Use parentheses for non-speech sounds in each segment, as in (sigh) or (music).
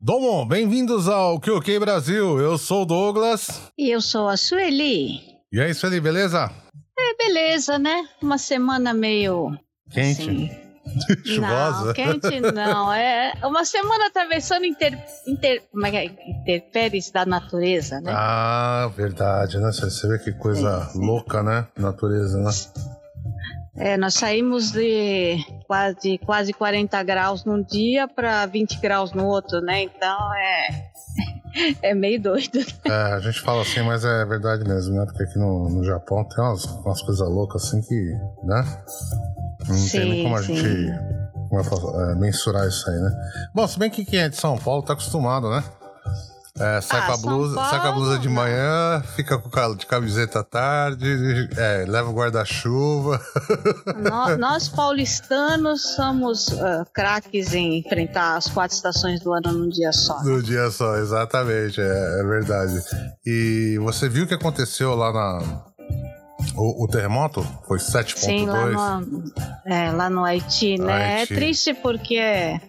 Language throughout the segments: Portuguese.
Domo, bem-vindos ao QQ Brasil. Eu sou o Douglas. E eu sou a Sueli. E aí, Sueli, beleza? É, beleza, né? Uma semana meio. Quente. assim, (laughs) Chuvosa. Não, quente não. É uma semana atravessando inter, inter, como é que é? interpéries da natureza, né? Ah, verdade, né? Você vê que coisa louca, né? Natureza, né? É, nós saímos de quase, quase 40 graus num dia para 20 graus no outro, né? Então é. (laughs) É meio doido. É, a gente fala assim, mas é verdade mesmo, né? Porque aqui no, no Japão tem umas, umas coisas loucas assim que, né? Não tem nem Sim, como a sim. gente falo, é, mensurar isso aí, né? Bom, se bem que quem é de São Paulo tá acostumado, né? É, sai, Ah, com a blusa, sai com a blusa de Paulo, manhã, fica com ca- de camiseta à tarde, é, leva o guarda-chuva. (laughs) Nó- Nós, paulistanos, somos ah, craques em enfrentar as quatro estações do ano num dia só. No dia só, exatamente, é, é verdade. E você viu o que aconteceu lá na. O, o terremoto? Foi 7.2? Sim, lá no, é, lá no Haiti, né? Haiti. É triste porque é,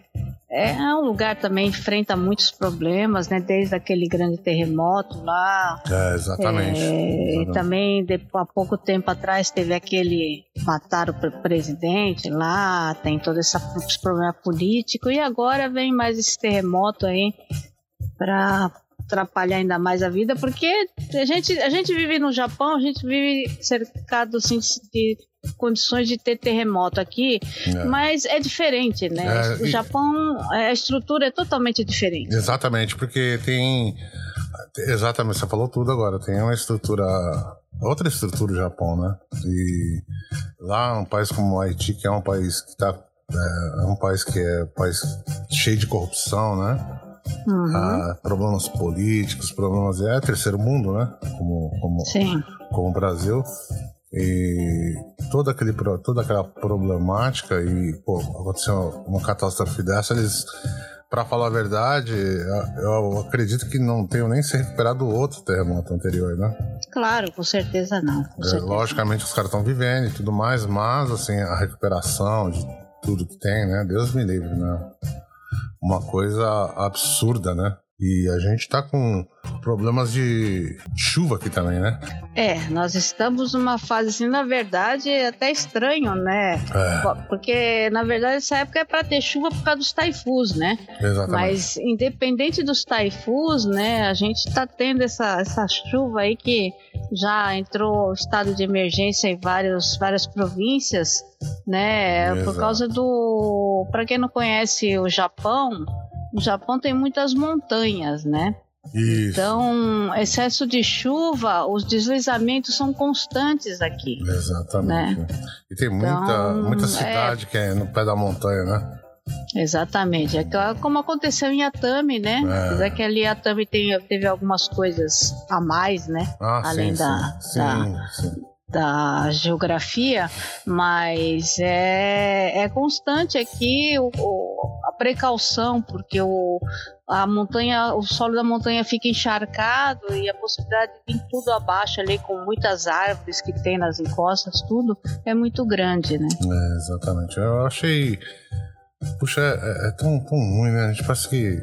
é um lugar também que enfrenta muitos problemas, né? Desde aquele grande terremoto lá. É, exatamente. É, e também, de- há pouco tempo atrás, teve aquele. Mataram o pre- presidente lá, tem todo essa, esse problema político, e agora vem mais esse terremoto aí para atrapalhar ainda mais a vida, porque a gente, a gente vive no Japão, a gente vive cercado assim, de condições de ter terremoto aqui, É. mas é diferente, né? É, o Japão, a estrutura é totalmente diferente. Exatamente, porque tem. Exatamente, você falou tudo agora. Tem uma estrutura. Outra estrutura do Japão, né? E lá, um país como o Haiti, que é um país que tá. É, é um país que é um país cheio de corrupção, né? Uhum. Ah, problemas políticos, problemas. É terceiro mundo, né? Como, como, Sim. como o Brasil. E toda, aquele, toda aquela problemática e pô, aconteceu uma catástrofe dessa, eles, para falar a verdade, eu, acredito que não tenham nem se recuperado do outro terremoto anterior, né? Claro, com certeza não. com É, certeza. logicamente os caras estão vivendo e tudo mais, mas assim, a recuperação de tudo que tem, né? Deus me livre, né? Uma coisa absurda, né? E a gente tá com problemas de chuva aqui também, né? É, nós estamos numa fase assim, na verdade, é até estranho, né? É, Porque, na verdade, essa época é para ter chuva por causa dos taifus, né? exatamente. Mas, independente dos taifus, né, a gente está tendo essa, essa chuva aí que já entrou estado de emergência em vários, várias províncias, né? Por Exato. causa do. Para quem não conhece o Japão, o Japão tem muitas montanhas, né? Isso. Então, excesso de chuva, os deslizamentos são constantes aqui. Exatamente. E tem muita, Então, muita é- cidade que é no pé da montanha, né? Exatamente. É como aconteceu em Atami, né? É. Apesar que ali Atami tem, teve algumas coisas a mais, né? Ah, Além sim, da- sim. da- Sim, sim. Da geografia, mas é, é constante aqui o, o- a precaução, porque o, a montanha, o solo da montanha fica encharcado e a possibilidade de vir tudo abaixo ali com muitas árvores que tem nas encostas, tudo é muito grande, né? É, exatamente. Eu achei. Puxa, é, é tão, tão ruim, né? A gente parece que.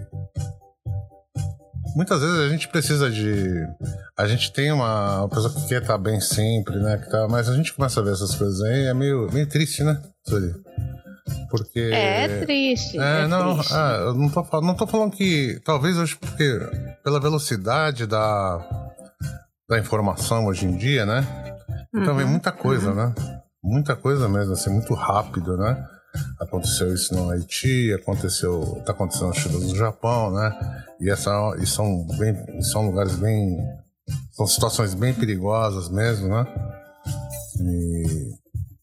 Muitas vezes a gente precisa de. A gente tem uma, pessoa que quer estar bem sempre, né? Que tá, mas a gente começa a ver essas coisas aí, é meio, meio triste, né? Sueli? Porque. É, é triste. É, é não, triste. ah, eu não tô, fal- não tô falando que. Talvez hoje, porque pela velocidade da, da informação hoje em dia, né? Então vem Uhum, muita coisa, né? Muita coisa mesmo, assim, muito rápido, né? Aconteceu isso no Haiti, aconteceu. tá acontecendo as chuvas no Japão, né? E, essa, e são, bem, são lugares bem. São situações bem perigosas mesmo, né? E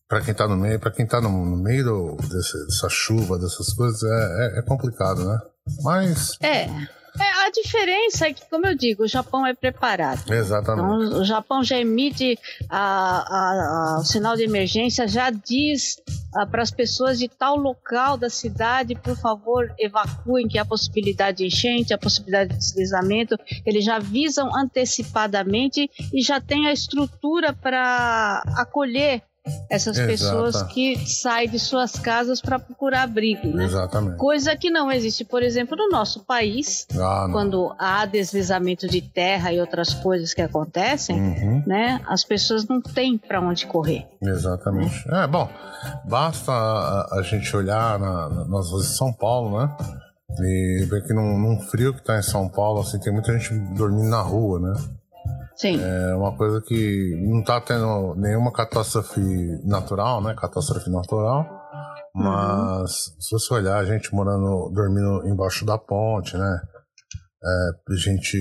para quem tá no meio, para quem tá no, no meio do- desse- dessa chuva, dessas coisas, é, é- é complicado, né? Mas. É. É, a diferença é que, como eu digo, o Japão é preparado. Exatamente. Então, o Japão já emite a- a- a- o sinal de emergência, já diz ah, para as pessoas de tal local da cidade, por favor, evacuem, que há possibilidade de enchente, a possibilidade de deslizamento. Eles já avisam antecipadamente e já tem a estrutura para acolher essas Exato. pessoas que saem de suas casas para procurar abrigo, né? Exatamente. Coisa que não existe, por exemplo, no nosso país, ah, quando há deslizamento de terra e outras coisas que acontecem, uhum. né? As pessoas não têm para onde correr. Exatamente. É bom, basta a, a gente olhar na, na, nas ruas de São Paulo, né? E ver que num, num frio que está em São Paulo, assim, tem muita gente dormindo na rua, né? Sim. É uma coisa que não está tendo nenhuma catástrofe natural, né? Catástrofe natural. Mas uhum. se você olhar, a gente morando, dormindo embaixo da ponte, né? É, gente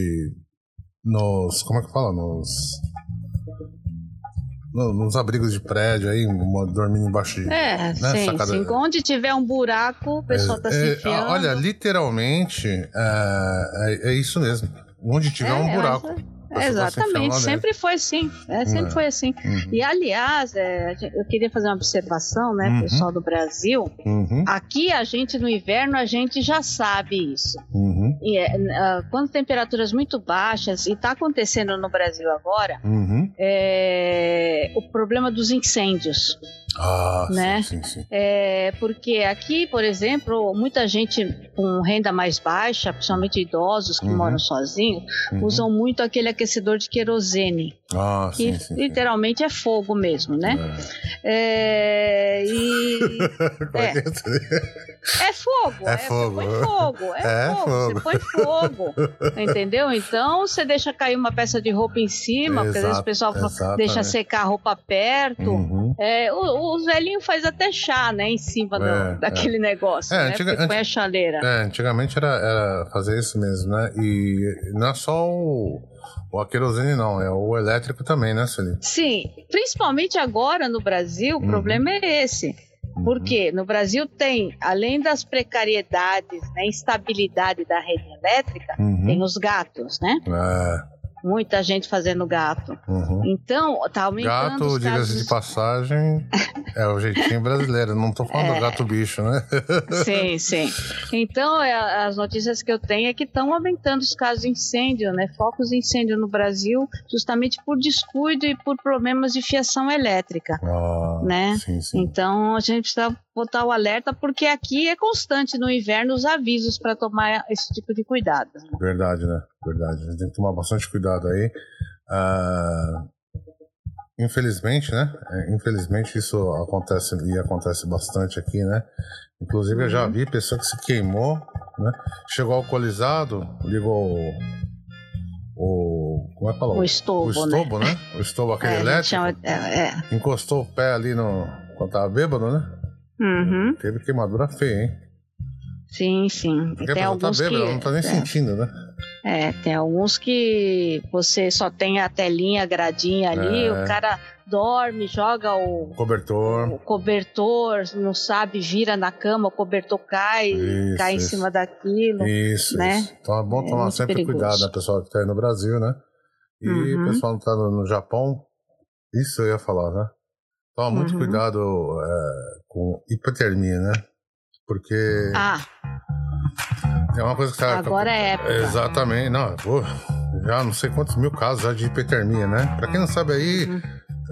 nos. Como é que fala? Nos. nos abrigos de prédio aí, dormindo embaixo de. É, né, sim, sacada... sim. Onde tiver um buraco, o pessoal está é, se é, enfiando. Olha, literalmente, é, é, é, isso mesmo. Onde tiver é, um buraco. Exatamente, sempre foi assim. É, sempre é. foi assim. Uhum. E aliás, é, eu queria fazer uma observação, né, uhum. pessoal do Brasil. Uhum. Aqui a gente no inverno a gente já sabe isso. Uhum. E é, uh, quando temperaturas muito baixas e está acontecendo no Brasil agora, uhum. é, o problema dos incêndios. Ah, né? sim, sim, sim. É, porque aqui, por exemplo, muita gente com renda mais baixa, principalmente idosos que uhum. moram sozinhos, uhum. usam muito aquele aquecedor de querosene. Ah, que sim, sim, literalmente é fogo mesmo, né? É. É, e, (laughs) é. é fogo. É, é fogo. Você põe fogo. É, é fogo. fogo. Você põe fogo. entendeu? Então você deixa cair uma peça de roupa em cima, Exato, porque às vezes o pessoal deixa secar a roupa perto. Uhum. É, o, os velhinhos faz até chá, né? Em cima do, é, daquele negócio. É, né? Antiga, põe a chaleira. É, antigamente era, era fazer isso mesmo, né? E não é só o o a querosene não, é o elétrico também, né, Celine? Sim, principalmente agora no Brasil, o uhum. problema é esse. Uhum. Porque no Brasil tem, além das precariedades, né, instabilidade da rede elétrica, uhum. tem os gatos, né? É muita gente fazendo gato. Uhum. Então, tá aumentando. Gato, diga-se de passagem, (laughs) é o jeitinho brasileiro. Não tô falando é. gato bicho, né? (laughs) sim, sim. Então, é, as notícias que eu tenho é que estão aumentando os casos de incêndio, né? Focos de incêndio no Brasil, justamente por descuido e por problemas de fiação elétrica. Ah, né? Sim, sim. Então, a gente precisa botar o alerta, porque aqui é constante no inverno os avisos para tomar esse tipo de cuidado. Verdade, né? Verdade. A gente tem que tomar bastante cuidado aí. Uh, infelizmente, né? É, infelizmente isso acontece e acontece bastante aqui, né? Inclusive eu já uhum. vi pessoa que se queimou, né? Chegou alcoolizado, ligou o. Como é que fala? O estobo, o estobo né? né? O estobo aquele é, elétrico. Chama, é, é. Encostou o pé ali no. Quando tava bêbado, né? Uhum. Teve queimadura feia, hein? Sim, sim. Porque a alguns tá bêbada, que... não tá nem é. sentindo, né? É, tem alguns que você só tem a telinha, a gradinha ali, é. o cara dorme, joga o cobertor. O cobertor, não sabe, vira na cama, o cobertor cai, isso, cai isso. em cima daquilo. Isso, né? Isso. Então é bom é tomar sempre perigoso. cuidado, né, pessoal que tá aí no Brasil, né? E o uhum. pessoal que tá no, no Japão, isso eu ia falar, né? Toma muito uhum. cuidado é, com hipotermia, né? Porque. Ah. É uma coisa que tá. Agora é época. Exatamente. Não, pô, já não sei quantos mil casos já de hipotermia, né? Pra quem não sabe aí, uhum.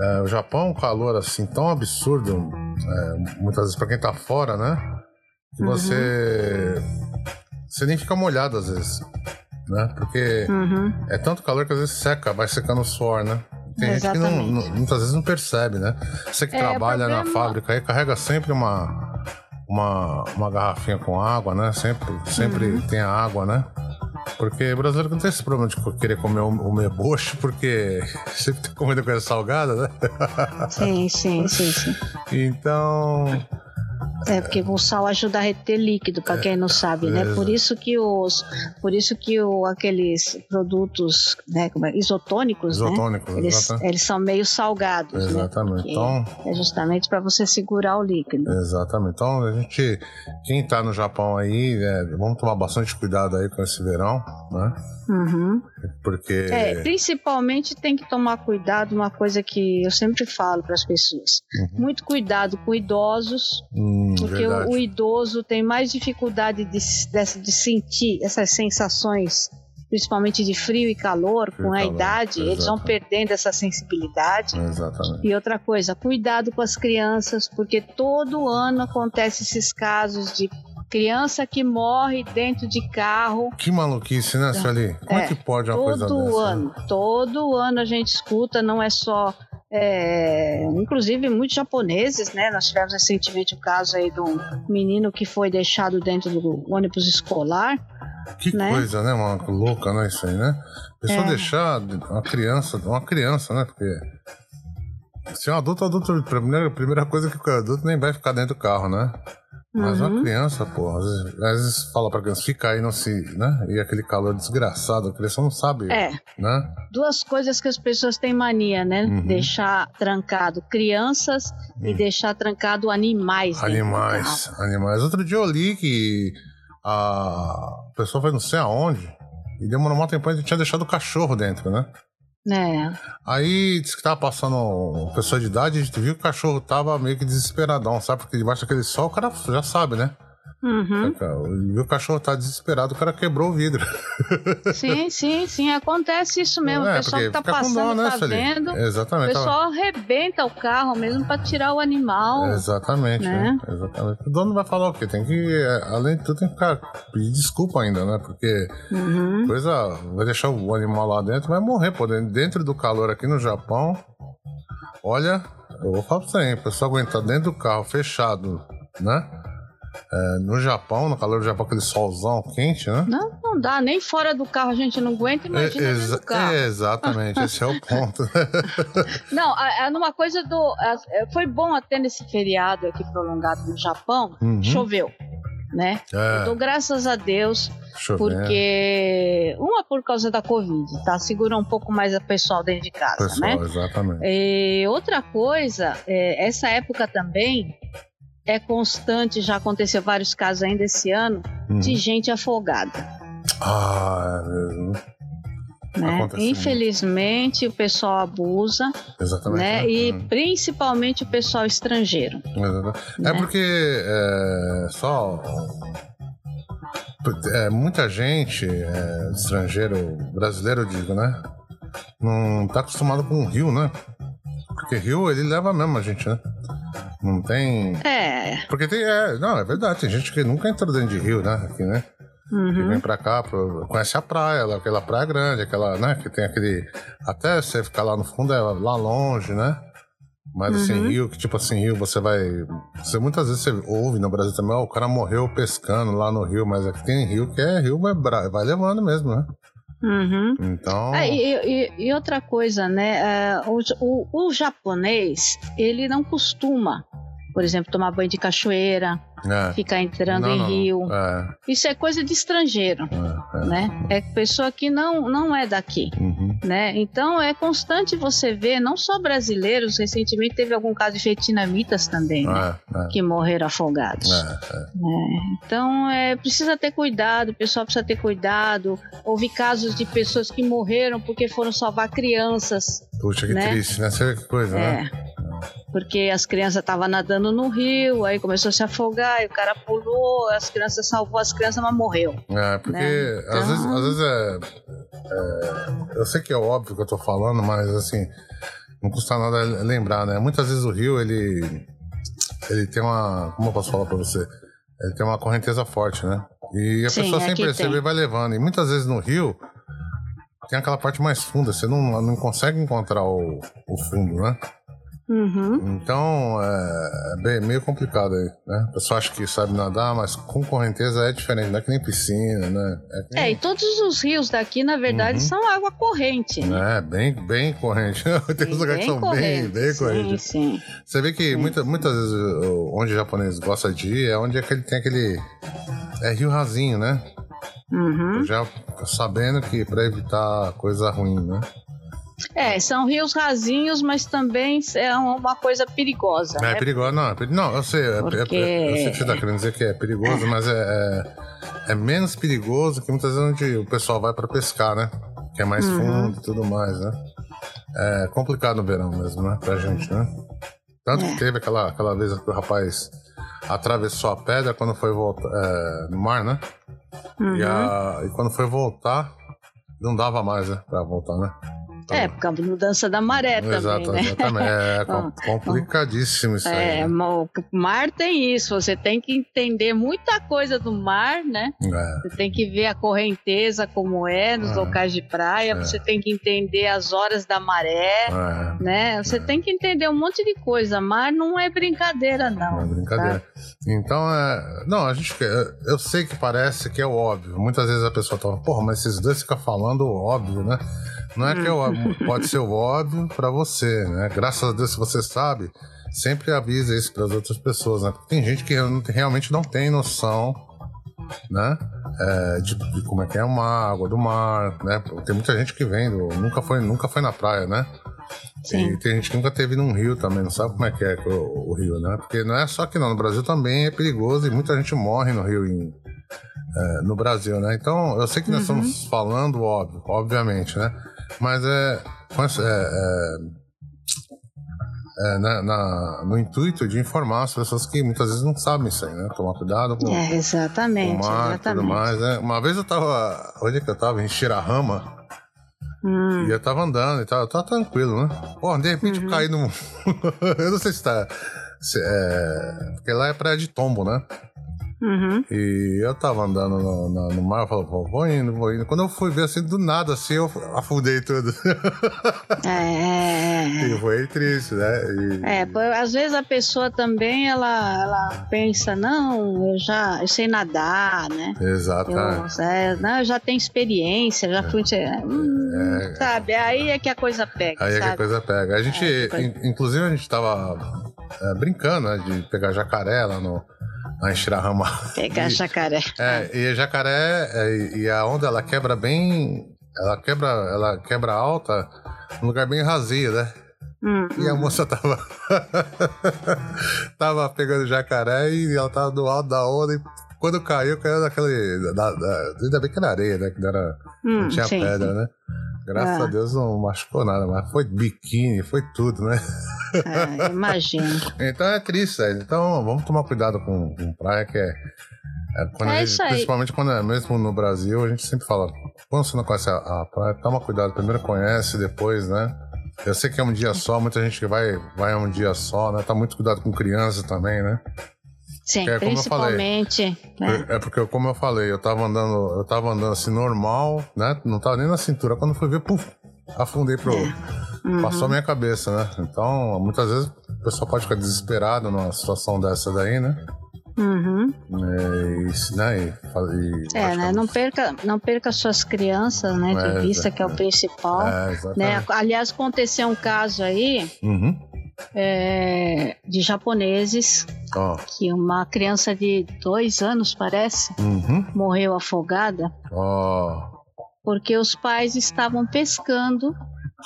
é, o Japão é um calor assim tão absurdo, é, muitas vezes pra quem tá fora, né? Que você. Uhum. Você nem fica molhado às vezes. Né? Porque uhum. é tanto calor que às vezes seca, vai secando o suor, né? Tem Exatamente. gente que não, não, muitas vezes não percebe, né? Você que é, trabalha problema... na fábrica aí carrega sempre uma, uma, uma garrafinha com água, né? Sempre, sempre uhum. tem a água, né? Porque o brasileiro não tem esse problema de querer comer o mebocho, porque (laughs) sempre tá comendo coisa salgada, né? Sim, sim, sim, sim. Então, É, porque o sal ajuda a reter líquido, para quem não sabe, né? Por isso que os, por isso que o, aqueles produtos, né, como é, isotônicos, Isotônicos, né? Eles, eles são meio salgados, né? Exatamente. Que Então, É justamente para você segurar o líquido. exatamente. Então, a gente, quem tá no Japão aí, é, vamos tomar bastante cuidado aí com esse verão, né? Uhum. Porque. É, principalmente tem que tomar cuidado, uma coisa que eu sempre falo para as pessoas. Uhum. Muito cuidado com idosos, Hum, porque o, o idoso tem mais dificuldade de, de, de sentir essas sensações, principalmente de frio e calor, Frio com e a calor, idade, eles vão perdendo essa sensibilidade. Exatamente. E outra coisa, cuidado com as crianças, porque todo ano acontece esses casos de criança que morre dentro de carro Que maluquice, né, Sueli? Como é, É, que pode uma coisa todo né? ano. Todo ano a gente escuta, não é só. é, inclusive muitos japoneses, né? Nós tivemos recentemente o caso aí de um menino que foi deixado dentro do ônibus escolar. Que né? coisa, né, mano? Que louca, né, isso aí, né? Pessoa É. deixar uma criança, uma criança, né? Porque se é um adulto, adulto, a primeira, a primeira coisa que o adulto nem vai ficar dentro do carro, né? Mas Uhum. uma criança, pô, às vezes, às vezes fala pra criança, fica aí, não se, né? E aquele calor desgraçado, a criança não sabe, É, né? duas coisas que as pessoas têm mania, né? Uhum. Deixar trancado crianças e Hum. deixar trancado animais. Animais, animais. Outro dia eu li que a pessoa foi não sei aonde e demorou um tempo e tinha deixado o cachorro dentro, né? É. Aí disse que tava passando uma pessoa de idade, a gente viu que o cachorro tava meio que desesperadão, sabe? Porque debaixo daquele sol o cara já sabe, né? Uhum. E o cachorro tá desesperado, o cara quebrou o vidro. (laughs) Sim, sim, sim. Acontece isso mesmo. É, o pessoal que tá com dó, passando, né, tá vendo. O Exatamente. tava- pessoal arrebenta o carro mesmo para tirar o animal. Exatamente, né? né? Exatamente. O dono vai falar o quê? Tem que, é, além de tudo, tem que ficar, pedir desculpa ainda, né? Porque Uhum. coisa vai deixar o animal lá dentro, vai morrer, pô. Dentro do calor aqui no Japão, olha, eu vou falar pra você, hein? O pessoal aguentar dentro do carro fechado, né? É, no Japão, no calor do Japão, aquele solzão quente, né? Não, não dá. Nem fora do carro a gente não aguenta, imagina É, exa- carro. é, exatamente, esse é o ponto. (laughs) Não, a- a- numa coisa do. a- é, foi bom até nesse feriado aqui prolongado no Japão, Uhum. choveu. Né? É, Então, graças a Deus, chovendo. porque. Uma por causa da Covid, tá? Segura um pouco mais o pessoal dentro de casa, né? Pessoal, exatamente. E outra coisa, é, essa época também é constante, já aconteceu vários casos ainda esse ano, Uhum. de gente afogada. Ah, é. Né? Infelizmente, o pessoal abusa, Exatamente. né? né? E Hum. principalmente o pessoal estrangeiro. Exato. É né? porque é, só é, muita gente é, estrangeiro, brasileiro eu digo, né? Não tá acostumado com o rio, né? Porque rio ele leva mesmo a gente, né? Não tem. É. Porque tem. É, não, é verdade, tem gente que nunca entrou dentro de rio, né? Aqui, né? Que uhum. vem pra cá, pro- conhece a praia, aquela praia grande, aquela, né? Que tem aquele. Até você ficar lá no fundo, é lá longe, né? Mas assim, Uhum. rio, que tipo assim, rio, você vai. Você muitas vezes você ouve no Brasil também, ó, o cara morreu pescando lá no rio, mas aqui tem rio que é rio, vai, vai levando mesmo, né? Uhum. Então. Ah, e, e- e outra coisa, né? é, o, o- o japonês, ele não costuma, por exemplo, tomar banho de cachoeira, é. ficar entrando Não, em não, rio. É, Isso é coisa de estrangeiro, é, é. né? É pessoa que não, não é daqui. Uhum. Né? Então é constante você ver, não só brasileiros, recentemente teve algum caso de vietnamitas também, né? É, é. que morreram afogados. Né? Então é, precisa ter cuidado, o pessoal precisa ter cuidado. Houve casos de pessoas que morreram porque foram salvar crianças, Puxa, que Né? triste, né? Que coisa, né? Porque as crianças estavam nadando no rio, aí começou a se afogar, e o cara pulou, as crianças salvou as crianças, mas morreu. É, porque Né? às, vezes, Então- às vezes é, é- Eu sei que é óbvio que eu tô falando, mas assim. Não custa nada lembrar, né? Muitas vezes o rio, ele. Ele tem uma. Como eu posso falar pra você? Ele tem uma correnteza forte, né? E a Sim, pessoa sem perceber tem. vai levando. E muitas vezes no rio. Tem aquela parte mais funda, você não, não consegue encontrar o, o fundo, né? Uhum. Então, é, bem, meio complicado aí, né? O pessoal acha que sabe nadar, mas com correnteza é diferente, não é que nem piscina, né? É, nem... é e todos os rios daqui, na verdade, uhum. são água corrente. Né? É, bem, bem corrente. (laughs) Tem uns lugares que são corrente. bem, bem correntes. Sim, sim. Você vê que muita, muitas vezes onde o japonês gosta de ir é onde é que ele tem aquele. É rio rasinho, né? Uhum. Já sabendo que para evitar coisa ruim, né? É, são rios rasinhos, mas também é uma coisa perigosa. É, né? perigoso, não. É não, eu sei. É Porque... É, eu sei que você está querendo dizer que é perigoso, é. mas é, é, é, menos perigoso que muitas vezes onde o pessoal vai para pescar, né? Que é mais uhum. fundo e tudo mais, né? É complicado no verão mesmo, né? Pra gente, né? Tanto que é. teve aquela, aquela vez que o rapaz atravessou a pedra quando foi voltar é, no mar, né? Uhum. E, a, e quando foi voltar, não dava mais, né? Pra voltar, né? É, por causa da mudança da maré também, Exato, né? Exatamente. É (laughs) complicadíssimo isso é, aí. Né? O mar tem isso, você tem que entender muita coisa do mar, né? É. Você tem que ver a correnteza como é nos é. locais de praia, é. você tem que entender as horas da maré, é. né? Você tem que entender um monte de coisa. Mar não é brincadeira, não. Não é brincadeira. Tá? Então, é... não, a gente... Eu sei que parece que é óbvio. Muitas vezes a pessoa fala, porra, mas esses dois ficam falando óbvio, né? Não é que eu, (laughs) pode ser o óbvio para você, né? Graças a Deus, se você sabe, sempre avisa isso para as outras pessoas, né? Porque tem gente que realmente não tem noção, né? É, de, de, como é que é uma água do mar, né? Tem muita gente que vem, do, nunca foi, nunca foi na praia, né? Sim. E tem gente que nunca teve num rio também, não sabe como é que é o, o, rio, né? Porque não é só que não, no Brasil também é perigoso e muita gente morre no rio em, é, no Brasil, né? Então, eu sei que nós uhum. estamos falando, óbvio, obviamente, né? Mas é, é, é, é na, na, no intuito de informar as pessoas que muitas vezes não sabem isso aí, né? Tomar cuidado com, é, exatamente, com o mar tudo mais, né? Uma vez eu tava. Onde é que eu tava? Em Shirahama. Hum. E eu tava andando e tal, eu tava tranquilo, né? Pô, de repente uhum. eu caí num. (laughs) eu não sei se tá. Se, é... Porque lá é praia de tombo, né? Uhum. E eu tava andando no, no, no mar, eu falei, vou indo, vou indo. Quando eu fui ver assim, do nada, assim, eu afundei tudo. (laughs) É. é, é. E foi triste, né? E... É, às vezes a pessoa também, ela, ela pensa, não, eu já eu sei nadar, né? Exatamente. Eu, é, não, eu já tenho experiência, já fui. Hum, é, sabe? Aí é que a coisa pega. Aí sabe? é que a coisa pega. A gente, coisa... inclusive, a gente tava é, brincando, né, de pegar jacaré lá no a Shirahama. Pegar e, jacaré. É, e a jacaré, é, e a onda ela quebra bem. Ela quebra, ela quebra alta num lugar bem rasinho, né? Hum, e a moça tava. (laughs) tava pegando jacaré e ela tava do alto da onda e quando caiu, caiu daquele. Da, da, ainda bem que era areia, né? Que não, era, hum, não tinha sim, pedra, sim. né? Graças é. a Deus não machucou nada, mas foi biquíni, foi tudo, né? É, imagino. (laughs) então é triste, então vamos tomar cuidado com, com praia, que é. é quando é gente, principalmente quando é mesmo no Brasil, a gente sempre fala: quando você não conhece a, a praia, toma cuidado. Primeiro conhece, depois, né? Eu sei que é um dia só, muita gente que vai, vai um dia só, né? Tá muito cuidado com criança também, né? Sim, é, principalmente. Né? É porque, como eu falei, eu tava andando, eu tava andando assim normal, né? Não tava nem na cintura. Quando fui ver, puf, afundei pro. É. Uhum. Passou a minha cabeça, né? Então, muitas vezes o pessoal pode ficar desesperado numa situação dessa daí, né? Uhum. É, né? E, e, é, né? Não perca, não perca suas crianças, né? De é, vista, que é o principal. É, né? Aliás, aconteceu um caso aí. Uhum é, de japoneses oh. que uma criança de dois anos parece uhum. morreu afogada oh. porque os pais estavam pescando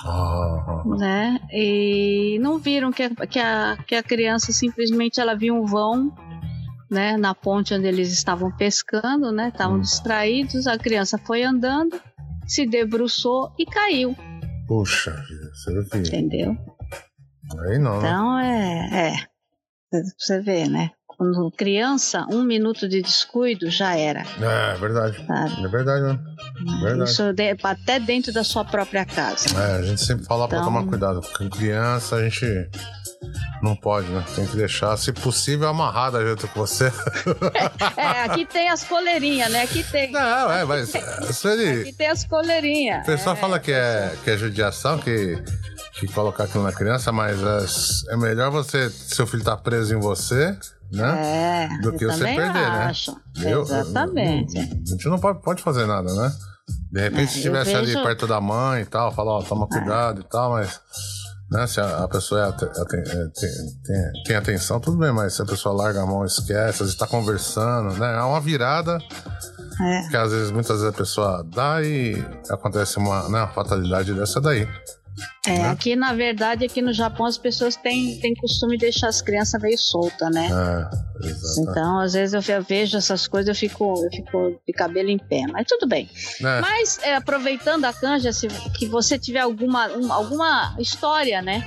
oh. né e não viram que a, que a, que a criança simplesmente ela viu um vão né na ponte onde eles estavam pescando né estavam hum. distraídos a criança foi andando se debruçou e caiu Puxa, você viu? Entendeu? Aí não. Né? Então é, é. Você vê, né? Quando criança, um minuto de descuido já era. É, é verdade. Sabe? É verdade, né? Verdade. Isso de, até dentro da sua própria casa. É, a gente sempre fala então... pra tomar cuidado. Com criança, a gente não pode, né? Tem que deixar, se possível, amarrada junto com você. (laughs) é, aqui tem as coleirinhas, né? Aqui tem. Não, é, mas. Aqui tem, aqui tem as coleirinhas. O pessoal é, fala que é, que é judiação, que que colocar aquilo na criança, mas é, é melhor você, seu filho tá preso em você, né? É, do que você perder, acho. né? Eu- Exatamente. A gente não pode, pode fazer nada, né? De repente, É, se estivesse ali vejo- perto da mãe e tal, falar, ó, toma cuidado e tal, mas. Né, se a, a pessoa é aten- é, tem, tem, tem atenção, tudo bem, mas se a pessoa larga a mão, esquece, às vezes tá conversando, né? É uma virada É. que às vezes, muitas vezes a pessoa dá e acontece uma, né, uma fatalidade dessa daí. É, Né? aqui na verdade, aqui no Japão as pessoas têm, têm costume de deixar as crianças meio soltas, né? É, exatamente. Então, às vezes eu ve- vejo essas coisas, eu fico, eu fico de cabelo em pé, mas tudo bem. Né? Mas é, aproveitando a canja, se que você tiver alguma, um- alguma história, né?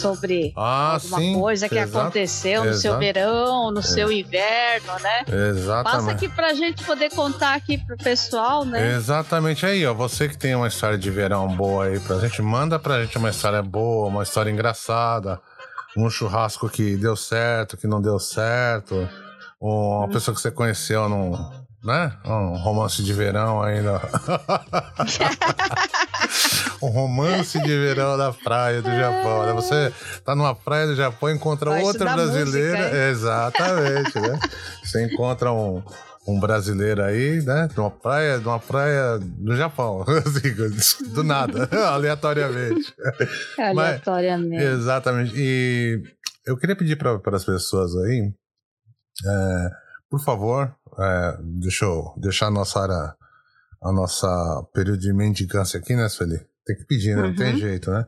Sobre Ah, alguma sim. coisa que exato, aconteceu no seu exato. verão, no seu inverno, né? Passa Exatamente. aqui pra gente poder contar aqui pro pessoal, né? Exatamente aí, ó. Você que tem uma história de verão boa aí pra gente, manda pra gente uma história boa, uma história engraçada, um churrasco que deu certo, que não deu certo, uma pessoa que você conheceu num, né? Um romance de verão ainda. (laughs) um romance de verão na praia do Japão. né? Você tá numa praia do Japão e encontra outra brasileira. música, Exatamente, né? Você encontra um, um brasileiro aí, né? De uma praia, de uma praia do Japão. (laughs) Assim, do nada, (laughs) aleatoriamente. (laughs) Aleatoriamente. Exatamente. E eu queria pedir para as pessoas aí, é, por favor, é, deixa eu deixar a nossa área, a nossa período de mendicância aqui, né, Sueli? Tem que pedir, né? Não tem Uhum. jeito, né?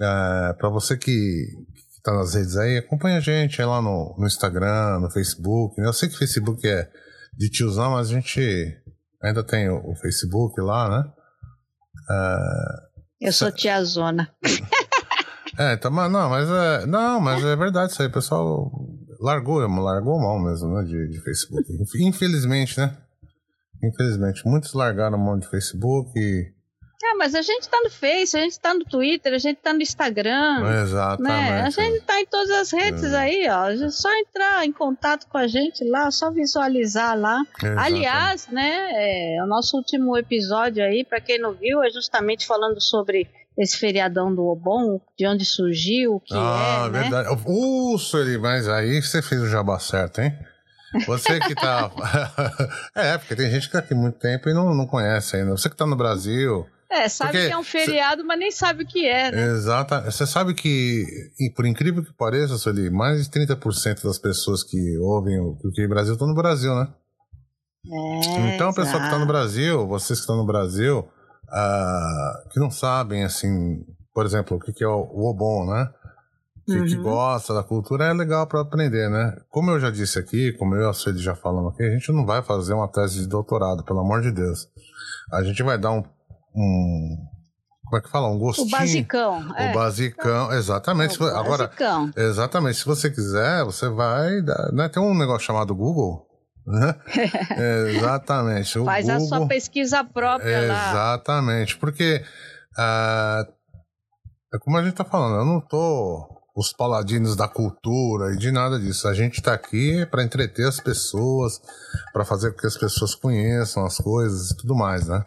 É, para você que, que tá nas redes aí, acompanha a gente lá no, no Instagram, no Facebook. né? Eu sei que o Facebook é de tiozão, mas a gente ainda tem o, Facebook lá, né? Eu sou tiazona. É, então, mas não, mas é, não, mas é verdade isso aí, o pessoal largou, largou mão mesmo, né, de, de Facebook. Infelizmente, né? Infelizmente, muitos largaram mão de Facebook. E... É, mas a gente tá no Face, a gente tá no Twitter, a gente tá no Instagram. Exatamente. Né? A gente tá em todas as redes É. aí, ó. É só entrar em contato com a gente lá, só visualizar lá. Exatamente. Aliás, né, é, o nosso último episódio aí, pra quem não viu, é justamente falando sobre esse feriadão do Obon, de onde surgiu, o que ah, é, né? verdade. Uh, Sueli, mas aí você fez o jabá certo, hein? Você que tá. (laughs) é, porque tem gente que tá aqui há muito tempo e não, não conhece ainda. Você que tá no Brasil. É, sabe Porque que é um feriado, mas nem sabe o que é, né? Exata. Você sabe que, e por incrível que pareça, Sueli, mais de 30% das pessoas que ouvem o que Brasil estão no Brasil, né? É, Então, a pessoa que está no. Brasil, vocês que estão no Brasil, ah, que não sabem, assim, por exemplo, o que, que é o, o Obon, né? Que, que Uhum. gosta da cultura, é legal para aprender, né? Como eu já disse aqui, como eu e a Sueli já falamos aqui, a gente não vai fazer uma tese de doutorado, pelo amor de Deus. A gente vai dar um. Um como é que fala? Um gostinho. O basicão. O é. basicão, exatamente. O Agora, basicão. Exatamente. Se você quiser, você vai. Né? Tem um negócio chamado Google. Né? (laughs) exatamente. O Faz a Google, sua pesquisa própria lá. Exatamente. Porque, ah, é como a gente tá falando, eu não tô os paladinos da cultura e de nada disso. A gente tá aqui para entreter as pessoas, para fazer com que as pessoas conheçam as coisas e tudo mais, né?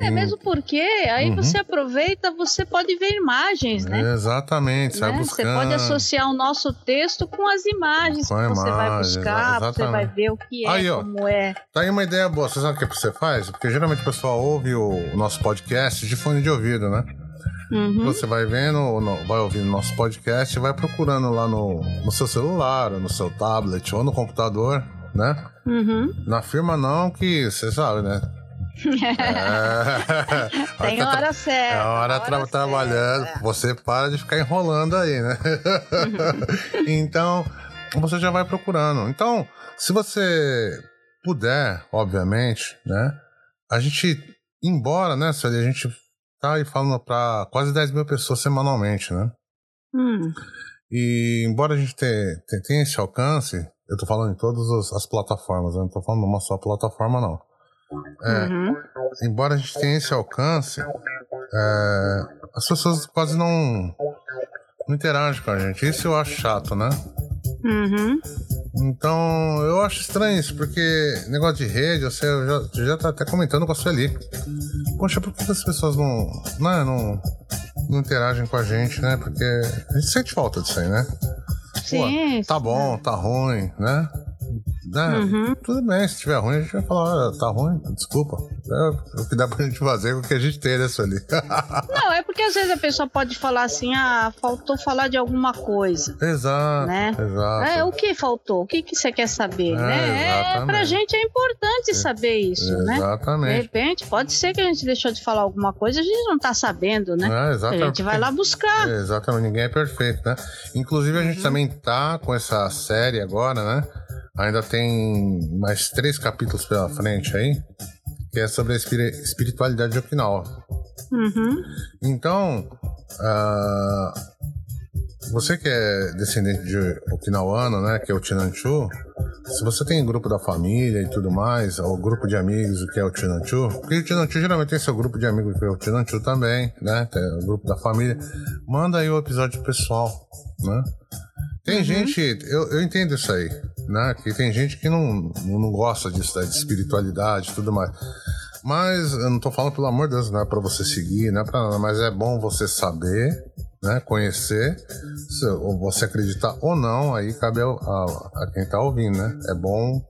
É mesmo porque aí Uhum. você aproveita, você pode ver imagens, né? Exatamente. Você vai Né? Você pode associar o nosso texto com as imagens Com que você vai buscar, você exatamente. vai ver o que é, Aí, ó. como é. Tá aí uma ideia boa. Você sabe o que você faz? Porque geralmente o pessoal ouve o, nosso podcast de fone de ouvido, né? Uhum. Você vai vendo, vai ouvindo o nosso podcast e vai procurando lá no, no seu celular, no seu tablet, ou no computador, né? Uhum. Não afirma não que você sabe, né? É. Tem Tá hora certa. É hora hora tra- certa. trabalhando. Você para de ficar enrolando aí, né? (laughs) então, você já vai procurando. Então, se você puder, obviamente, né? A gente, embora, né, Sueli, a gente tá aí falando para quase 10 mil pessoas semanalmente, né? Hum. E embora a gente tenha, tenha- esse alcance, eu tô falando em todas as, as plataformas, eu não tô falando numa só plataforma, não. É, Uhum. embora a gente tenha esse alcance, é, as pessoas quase não, não interagem com a gente. Isso eu acho chato, né? Uhum. Então, eu acho estranho isso, porque negócio de rede, você já, já tá até comentando com a Sueli. Poxa, por que as pessoas não, né, não, não interagem com a gente, né? Porque a gente sente falta disso aí, né? Sim. Pô, tá bom, tá ruim, né? Né? Uhum. Tudo bem, se tiver ruim, a gente vai falar, olha, tá ruim, desculpa. É o que dá pra gente fazer com o que a gente tem nessa ali. (laughs) Não, é porque às vezes a pessoa pode falar assim, ah, faltou falar de alguma coisa. exato, Né? exato. É, o que faltou? O que, que você quer saber, É, né? É, exatamente. pra gente é importante saber isso, né? De Exatamente. repente, pode ser que a gente deixou de falar alguma coisa a gente não tá sabendo, né? É, a exatamente. gente vai lá buscar. É, exatamente, ninguém é perfeito, né? Inclusive, a gente Uhum. também tá com essa série agora, né? Ainda tem mais três capítulos pela frente aí, que é sobre a espiri- espiritualidade de Okinawa. Uhum. Então, ah, você que é descendente de Okinawano, né, que é o Chinanchu, se você tem grupo da família e tudo mais, ou grupo de amigos que é o Chinanchu, porque o Chinanchu geralmente tem seu grupo de amigos que é o Chinanchu também, né, tem o grupo da família, manda aí o episódio pessoal, né. Tem gente, eu, eu entendo isso aí, né, que tem gente que não, não gosta disso, da espiritualidade e tudo mais. Mas eu não tô falando, pelo amor de Deus, não é pra você seguir, não é pra nada, mas é bom você saber, né? Conhecer, se, você acreditar ou não, aí cabe ao- a, a quem tá ouvindo, né? É bom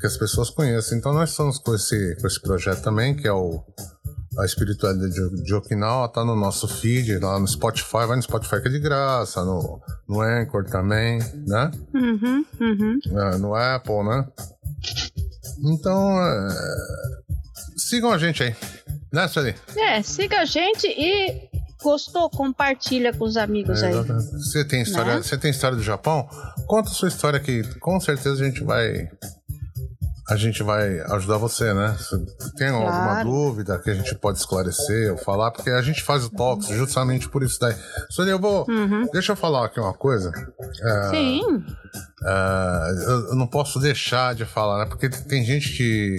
que as pessoas conheçam. Então nós estamos com esse, com esse projeto também, que é o a espiritualidade de, Okinawa, tá no nosso feed, lá no Spotify, vai no Spotify que é de graça, no, no Anchor também, né? Uhum. Uhum. É, no Apple, né? Então, é, sigam a gente aí, né, Sueli? É, siga a gente e gostou, compartilha com os amigos É, aí. Você tem história, Né? você tem história do Japão? Conta a sua história que com certeza a gente vai a gente vai ajudar você, né? Se tem alguma Claro. dúvida que a gente pode esclarecer ou falar, porque a gente faz o talks justamente por isso daí. Sueli, eu vou. Uhum. Deixa eu falar aqui uma coisa. É, Sim. é, eu, não posso deixar de falar, né? Porque tem gente que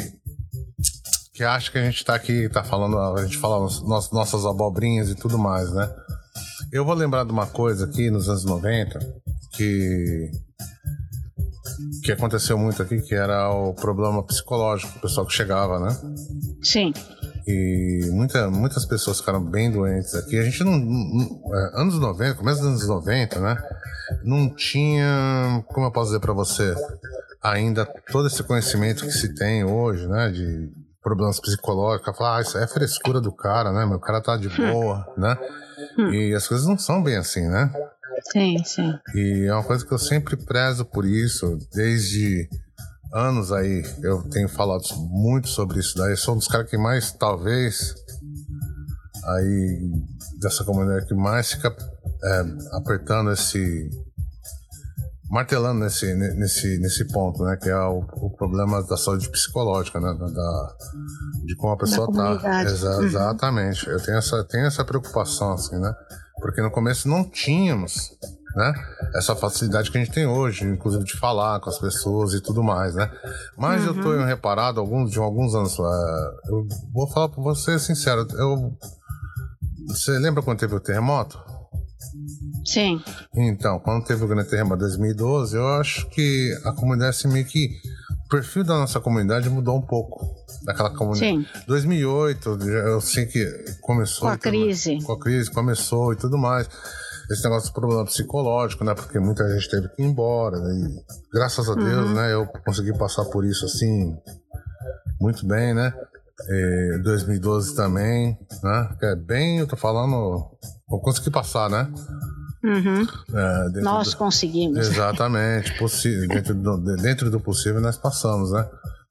que acha que a gente tá aqui, tá falando, a gente fala as nos- nossas abobrinhas e tudo mais, né? Eu vou lembrar de uma coisa aqui nos anos 90 que que aconteceu muito aqui, que era o problema psicológico, o pessoal que chegava, né? Sim. E muita, muitas pessoas ficaram bem doentes aqui. A gente não. não- é, anos 90, começo dos anos 90, né? Não tinha. Como eu posso dizer pra você? Ainda todo esse conhecimento que se tem hoje, né? De problemas psicológicos. Falar, ah, isso é frescura do cara, né? Meu cara tá de (laughs) boa, né? E as coisas não são bem assim, né? Sim, sim. E é uma coisa que eu sempre prezo por isso, desde anos aí. Eu tenho falado muito sobre isso daí. Eu sou um dos caras que mais, talvez, aí, dessa comunidade que mais fica é, apertando esse. martelando nesse, nesse, nesse ponto, né? Que é o, o problema da saúde psicológica, né? Da, da- de como a pessoa tá. Exa- Uhum. Exatamente. Eu tenho essa, tenho essa preocupação, assim, né? Porque no começo não tínhamos, né? Essa facilidade que a gente tem hoje, inclusive de falar com as pessoas e tudo mais, né? Mas eu tô reparado alguns, de alguns anos, é, eu vou falar pra você sincero, eu... Você lembra quando teve o terremoto? Sim. Então, quando teve o grande terremoto em 2012, eu acho que a comunidade, assim, meio que... O perfil da nossa comunidade mudou um pouco. Daquela comunidade. Sim. 2008, já- eu sei que começou... Com a crise. Com a crise, começou e tudo mais. Esse negócio do problema psicológico, né? Porque muita gente teve que ir embora. né? E, graças a Deus, né? Eu consegui passar por isso, assim, muito bem, né? E 2012 também, né? Que é bem, eu tô falando... Eu consegui passar, né? Uhum. É, Nós do- conseguimos. Exatamente, possi- dentro, do, dentro do possível nós passamos, né?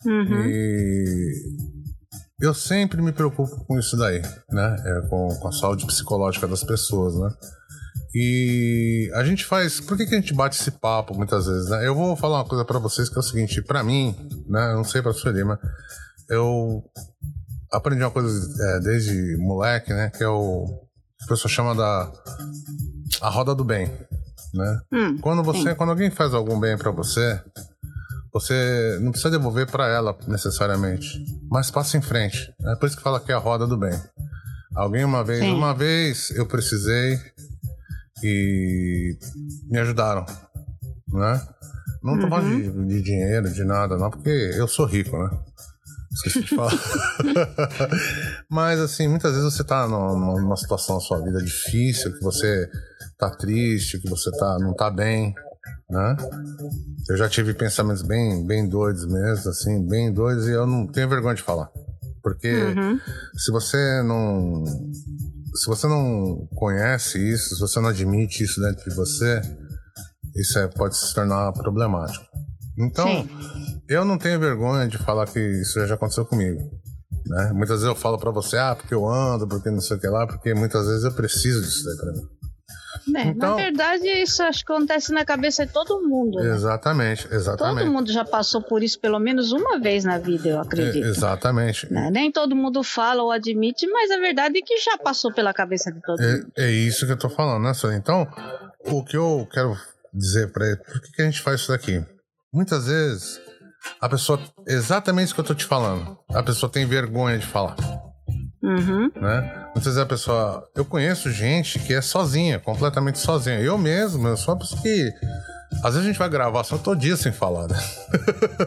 Uhum. E eu sempre me preocupo com isso daí, né? É, com, com a saúde psicológica das pessoas, né? E a gente faz. Por que, que a gente bate esse papo muitas vezes, né? Eu vou falar uma coisa pra vocês que é o seguinte: pra mim, né? Eu não sei pra Sueli, mas eu aprendi uma coisa é, desde moleque, né? Que é o. A pessoa chama da. A roda do bem, né? Hum, Quando você, sim. quando alguém faz algum bem pra você, você não precisa devolver pra ela necessariamente, mas passa em frente. É por isso que fala que é a roda do bem. Alguém uma vez, Sim. uma vez eu precisei e me ajudaram, né? Não tô falando Uhum. de, de dinheiro, de nada, não, porque eu sou rico, né? Esqueci de falar. (laughs) Mas, assim, muitas vezes você tá numa situação na sua vida difícil, que você tá triste, que você tá, não tá bem, né? Eu já tive pensamentos bem, bem doidos mesmo, assim, bem doidos, e eu não tenho vergonha de falar. Porque uhum. se você não. Se você não conhece isso, se você não admite isso dentro de você, isso é, pode se tornar problemático. Então, Sim. eu não tenho vergonha de falar que isso já aconteceu comigo. Né? Muitas vezes eu falo para você, ah, porque eu ando, porque não sei o que lá, porque muitas vezes eu preciso disso daí pra mim. É, então, na verdade, isso acho que acontece na cabeça de todo mundo. Né? Exatamente, exatamente. Todo mundo já passou por isso pelo menos uma vez na vida, eu acredito. É, exatamente. Né? Nem todo mundo fala ou admite, mas a verdade é que já passou pela cabeça de todo é, mundo. É isso que eu tô falando, né, Sônia? Então, o que eu quero dizer para ele, por que, que a gente faz isso daqui? Muitas vezes, a pessoa, exatamente isso que eu tô te falando, a pessoa tem vergonha de falar. Uhum. Né? Muitas vezes a pessoa. Eu conheço gente que é sozinha, completamente sozinha. Eu mesmo, eu sou uma pessoa que. Às vezes a gente vai gravar só todo dia sem falar, né?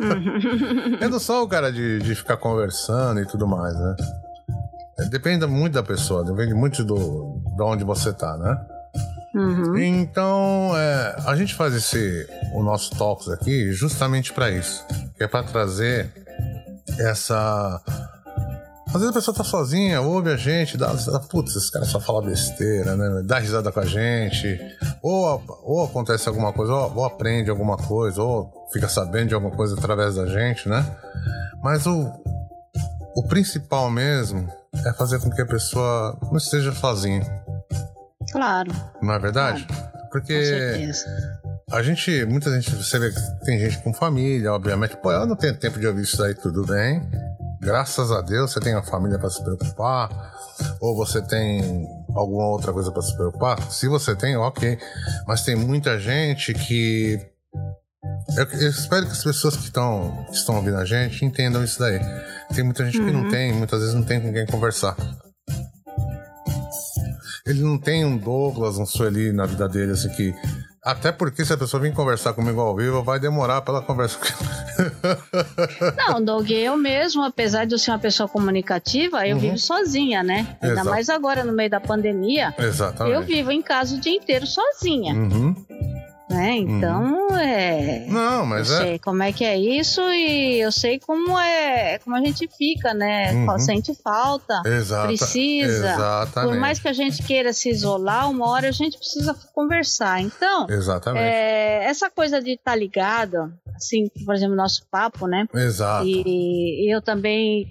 Uhum. eu não sou o cara de, de ficar conversando e tudo mais, né? Depende muito da pessoa, depende muito do, de onde você tá, né? Uhum. Então, é, a gente faz esse, o nosso Talks aqui justamente para isso. Que é para trazer essa às vezes a pessoa tá sozinha, ouve a gente, dá, putz, esse cara só fala besteira, né? Dá risada com a gente. Ou, ou acontece alguma coisa, ou, ou aprende alguma coisa, ou fica sabendo de alguma coisa através da gente, né? Mas o, o principal mesmo é fazer com que a pessoa não esteja sozinha. Claro. Não é verdade? Claro. Porque a gente, muita gente, você vê que tem gente com família, obviamente. Pô, eu não tenho tempo de ouvir isso daí, tudo bem graças a Deus você tem a família para se preocupar, ou você tem alguma outra coisa para se preocupar. Se você tem, ok. Mas tem muita gente que. Eu, eu espero que as pessoas que, estão que estão ouvindo a gente entendam isso daí. Tem muita gente uhum. que não uhum. tem, muitas vezes não tem com quem conversar. Ele não tem um Douglas, um Sueli na vida dele, assim, que até porque se a pessoa vir conversar comigo ao vivo, vai demorar pela conversa. Não, Doug, eu mesmo, apesar de eu ser uma pessoa comunicativa, eu uhum. vivo sozinha, né? Ainda Exato. mais agora no meio da pandemia. Exatamente. Eu vivo em casa o dia inteiro sozinha. Uhum né? Então, uhum. é. Não, mas eu é. sei como é que é isso e eu sei como é, como a gente fica, né? Uhum. Sente falta, Exata, precisa. Exatamente. Por mais que a gente queira se isolar, uma hora a gente precisa conversar. Então, exatamente. É, essa coisa de estar tá ligado, assim, por exemplo, nosso papo, né? Exato. E, e eu também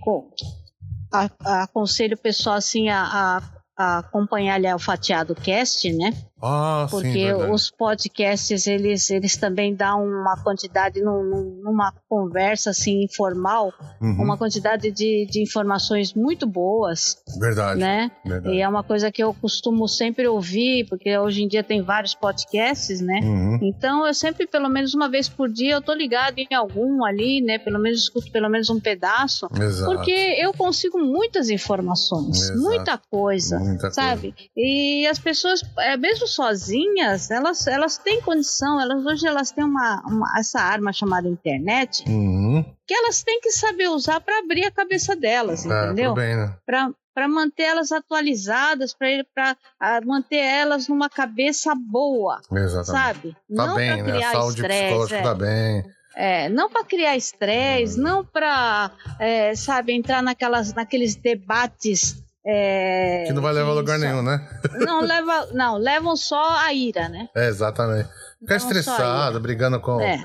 aconselho o pessoal assim a, a, a acompanhar ali o Fatiado Cast, né? Ah, porque sim, os podcasts eles, eles também dão uma quantidade num, numa conversa assim informal, uhum. uma quantidade de, de informações muito boas. Verdade, né? Verdade. E é uma coisa que eu costumo sempre ouvir, porque hoje em dia tem vários podcasts, né? Uhum. Então eu sempre pelo menos uma vez por dia eu tô ligado em algum ali, né? Pelo menos escuto pelo menos um pedaço, Exato. porque eu consigo muitas informações, Exato. muita coisa, muita sabe? Coisa. E as pessoas, é, mesmo sozinhas, elas, elas têm condição, elas hoje elas têm uma, uma essa arma chamada internet, uhum. que elas têm que saber usar para abrir a cabeça delas, é, entendeu? Né? Para para manter elas atualizadas, para manter elas numa cabeça boa, Exatamente. sabe? Tá não bem, né? A saúde psicológica é. tá bem. É, não para criar estresse, hum. não para, é, sabe, entrar naquelas, naqueles debates é, que não vai levar a lugar nenhum, né? Não, leva, não, levam só a ira, né? É, exatamente. Ficar estressado, brigando com. É.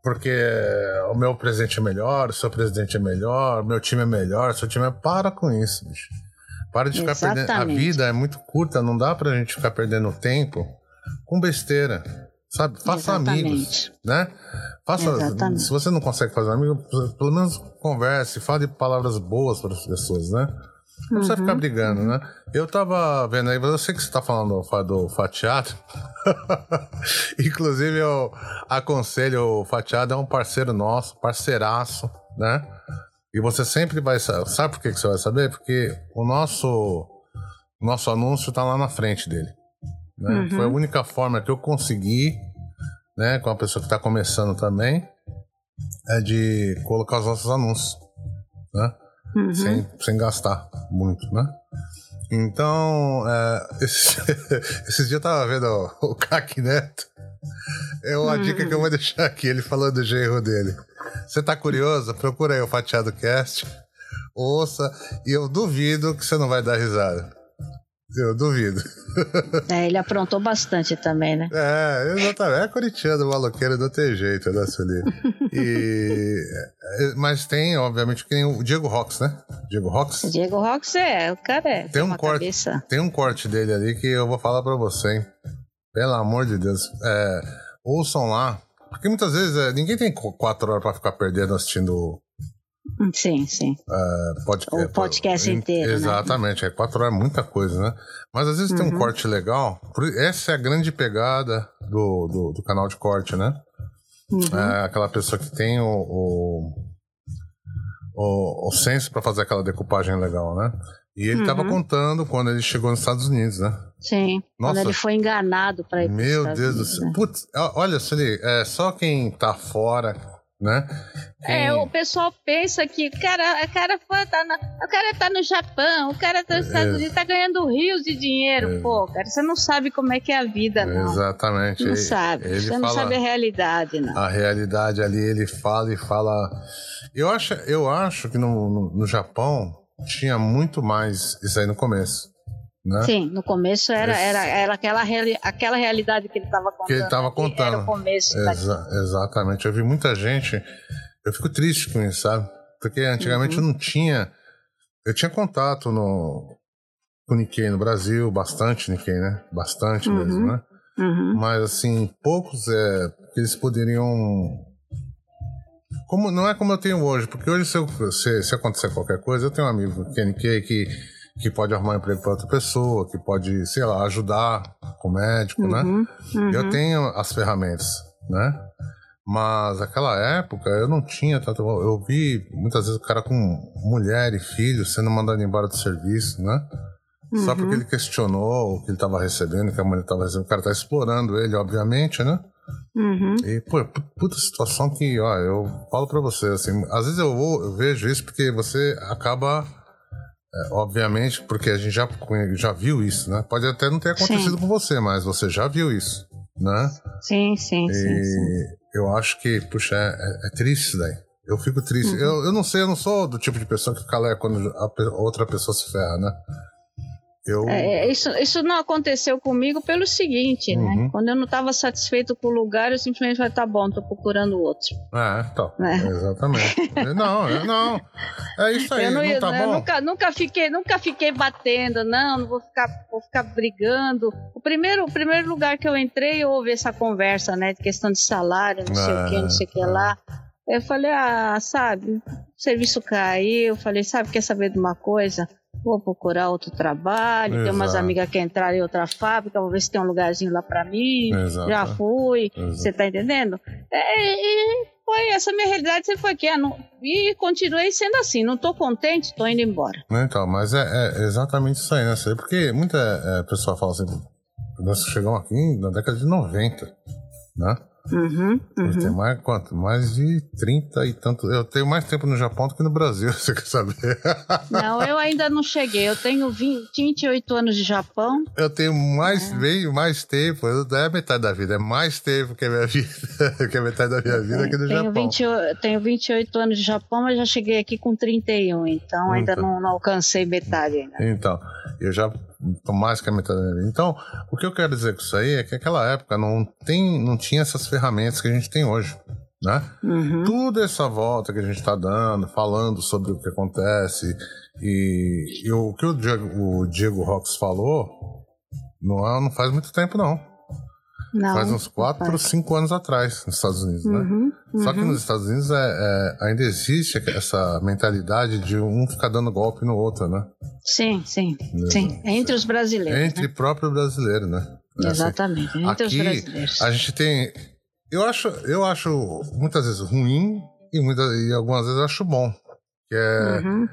Porque o meu presidente é melhor, o seu presidente é melhor, o meu time é melhor, o seu time é. Para com isso, bicho. Para de ficar Exatamente. perdendo. A vida é muito curta, não dá pra gente ficar perdendo tempo com besteira. Sabe? Faça Exatamente. amigos, né? Faça, Exatamente. se você não consegue fazer amigo, pelo menos converse, fale palavras boas para as pessoas, né? Não precisa ficar uhum. brigando, né? Eu tava vendo aí, eu sei que você tá falando do fatiado. (laughs) Inclusive, eu aconselho o fatiado, é um parceiro nosso, parceiraço, né? E você sempre vai saber. Sabe por que você vai saber? Porque o nosso, nosso anúncio tá lá na frente dele. Né? Uhum. Foi a única forma que eu consegui, né, com a pessoa que está começando também, é de colocar os nossos anúncios. né? Uhum. Sem, sem gastar muito, né? Então, é, (laughs) esse, esses dias eu tava vendo o, o Cac Neto. É uma uhum. dica que eu vou deixar aqui, ele falando do genro dele. Você tá curioso? Procura aí o Fatiado Cast, ouça, e eu duvido que você não vai dar risada. Eu duvido. (laughs) É, ele aprontou bastante também, né? É, exatamente. É corintiano, maloqueiro, não tem jeito, né, Sueli? E... É, mas tem, obviamente, tem o Diego Rox, né? Diego Rox? Diego Rox é, o cara é. Tem, tem um corte, cabeça. tem um corte dele ali que eu vou falar pra você, hein? Pelo amor de Deus. É, ouçam lá. Porque muitas vezes é, ninguém tem quatro horas pra ficar perdendo assistindo Sim, sim. Uh, podcast, o podcast inteiro. Né? Exatamente, né? é quatro horas é muita coisa, né? Mas às vezes uhum. tem um uhum. corte legal. Essa é a grande pegada do, do, do canal de corte, né? Uhum. É aquela pessoa que tem o, o, o, o senso para fazer aquela decupagem legal, né? E ele estava uhum. contando quando ele chegou nos Estados Unidos, né? Sim. Nossa, quando ele foi enganado para ir Meu Deus do céu. Né? Putz, olha, Sueli, é só quem tá fora né? É, o pessoal pensa que cara, a cara tá na, o cara tá no Japão, o cara tá nos Estados é. Unidos, tá ganhando rios de dinheiro, é. pô, cara, você não sabe como é que é a vida, não. Exatamente. Não ele, sabe, ele você fala, não sabe a realidade, não. A realidade ali, ele fala e fala... Eu acho, eu acho que no, no, no Japão tinha muito mais isso aí no começo. Né? Sim, no começo era, era, era aquela, reali aquela realidade que ele estava contando. Que ele estava contando. Era o começo Exa exatamente. Eu vi muita gente. Eu fico triste com isso, sabe? Porque antigamente uhum. eu não tinha. Eu tinha contato no, com o Nikkei no Brasil, bastante Nikkei, né? Bastante uhum. mesmo, né? Uhum. Mas assim, poucos é, eles poderiam. Como, não é como eu tenho hoje, porque hoje se, eu, se, se acontecer qualquer coisa, eu tenho um amigo que é Nikkei que que pode arrumar um emprego para outra pessoa, que pode, sei lá, ajudar com o médico, né? uhum, né? Uhum. Eu tenho as ferramentas, né? Mas naquela época eu não tinha tanto. Eu vi muitas vezes o cara com mulher e filho sendo mandado embora do serviço, né? Uhum. Só porque ele questionou o que ele estava recebendo, que a mulher estava recebendo. O cara tá explorando ele, obviamente, né? Uhum. E, pô, puta situação que, ó, eu falo pra você, assim, às vezes eu, vou, eu vejo isso porque você acaba é, obviamente, porque a gente já, já viu isso, né? Pode até não ter acontecido sim. com você, mas você já viu isso, né? Sim, sim, e sim, sim. eu acho que, puxa, é, é, é triste isso daí. Eu fico triste. Uhum. Eu, eu não sei, eu não sou do tipo de pessoa que cala quando a outra pessoa se ferra, né? Eu... É, é, isso, isso não aconteceu comigo pelo seguinte, né? uhum. né? Quando eu não estava satisfeito com o lugar, eu simplesmente falei, tá bom, tô procurando outro. É, então. Né? Exatamente. não, não. É isso aí, eu não, não tá né, bom. Nunca, nunca, fiquei, nunca fiquei batendo, não, não vou ficar, vou ficar brigando. O primeiro, o primeiro lugar que eu entrei, houve essa conversa, né? De questão de salário, não sei o que, não sei o que é. lá. Eu falei, ah, sabe, o serviço caiu. Eu falei, sabe, quer saber de uma coisa? Vou procurar outro trabalho, Exato. tem umas amigas que entraram em outra fábrica, vou ver se tem um lugarzinho lá para mim, Exato. já fui, você tá entendendo? É, e foi essa minha realidade, você foi aqui, não, e continuei sendo assim, não tô contente, tô indo embora. Então, mas é, é exatamente isso aí, né? Porque muita é, pessoa fala assim, nós chegamos aqui na década de 90, né? Uhum, uhum. Tem mais quanto? Mais de 30 e tanto. Eu tenho mais tempo no Japão do que no Brasil, (laughs) você quer saber? Não, eu ainda não cheguei. Eu tenho 20, 28 anos de Japão. Eu tenho mais, é. bem mais tempo. Não é metade da vida, é mais tempo que a minha (laughs) vida, que a metade da minha vida aqui no tenho Japão. 20, tenho 28 anos de Japão, mas já cheguei aqui com 31, então ainda então. Não, não alcancei metade ainda. Então, eu já mais que a metade da vida. Então, o que eu quero dizer com isso aí é que naquela época não, tem, não tinha essas ferramentas que a gente tem hoje. Né? Uhum. Tudo essa volta que a gente está dando, falando sobre o que acontece, e, e o que o Diego, o Diego Rox falou não, é, não faz muito tempo, não. Não, faz uns 4 ou 5 anos atrás nos Estados Unidos, né? uhum? Só que uhum. nos Estados Unidos é, é, ainda existe essa mentalidade de um ficar dando golpe no outro, né? Sim, sim. sim. Entre os brasileiros. Entre né? próprio brasileiro, né? É assim. Exatamente, entre Aqui, os brasileiros. A gente tem. Eu acho, eu acho muitas vezes ruim e, muitas, e algumas vezes eu acho bom. Que é uhum.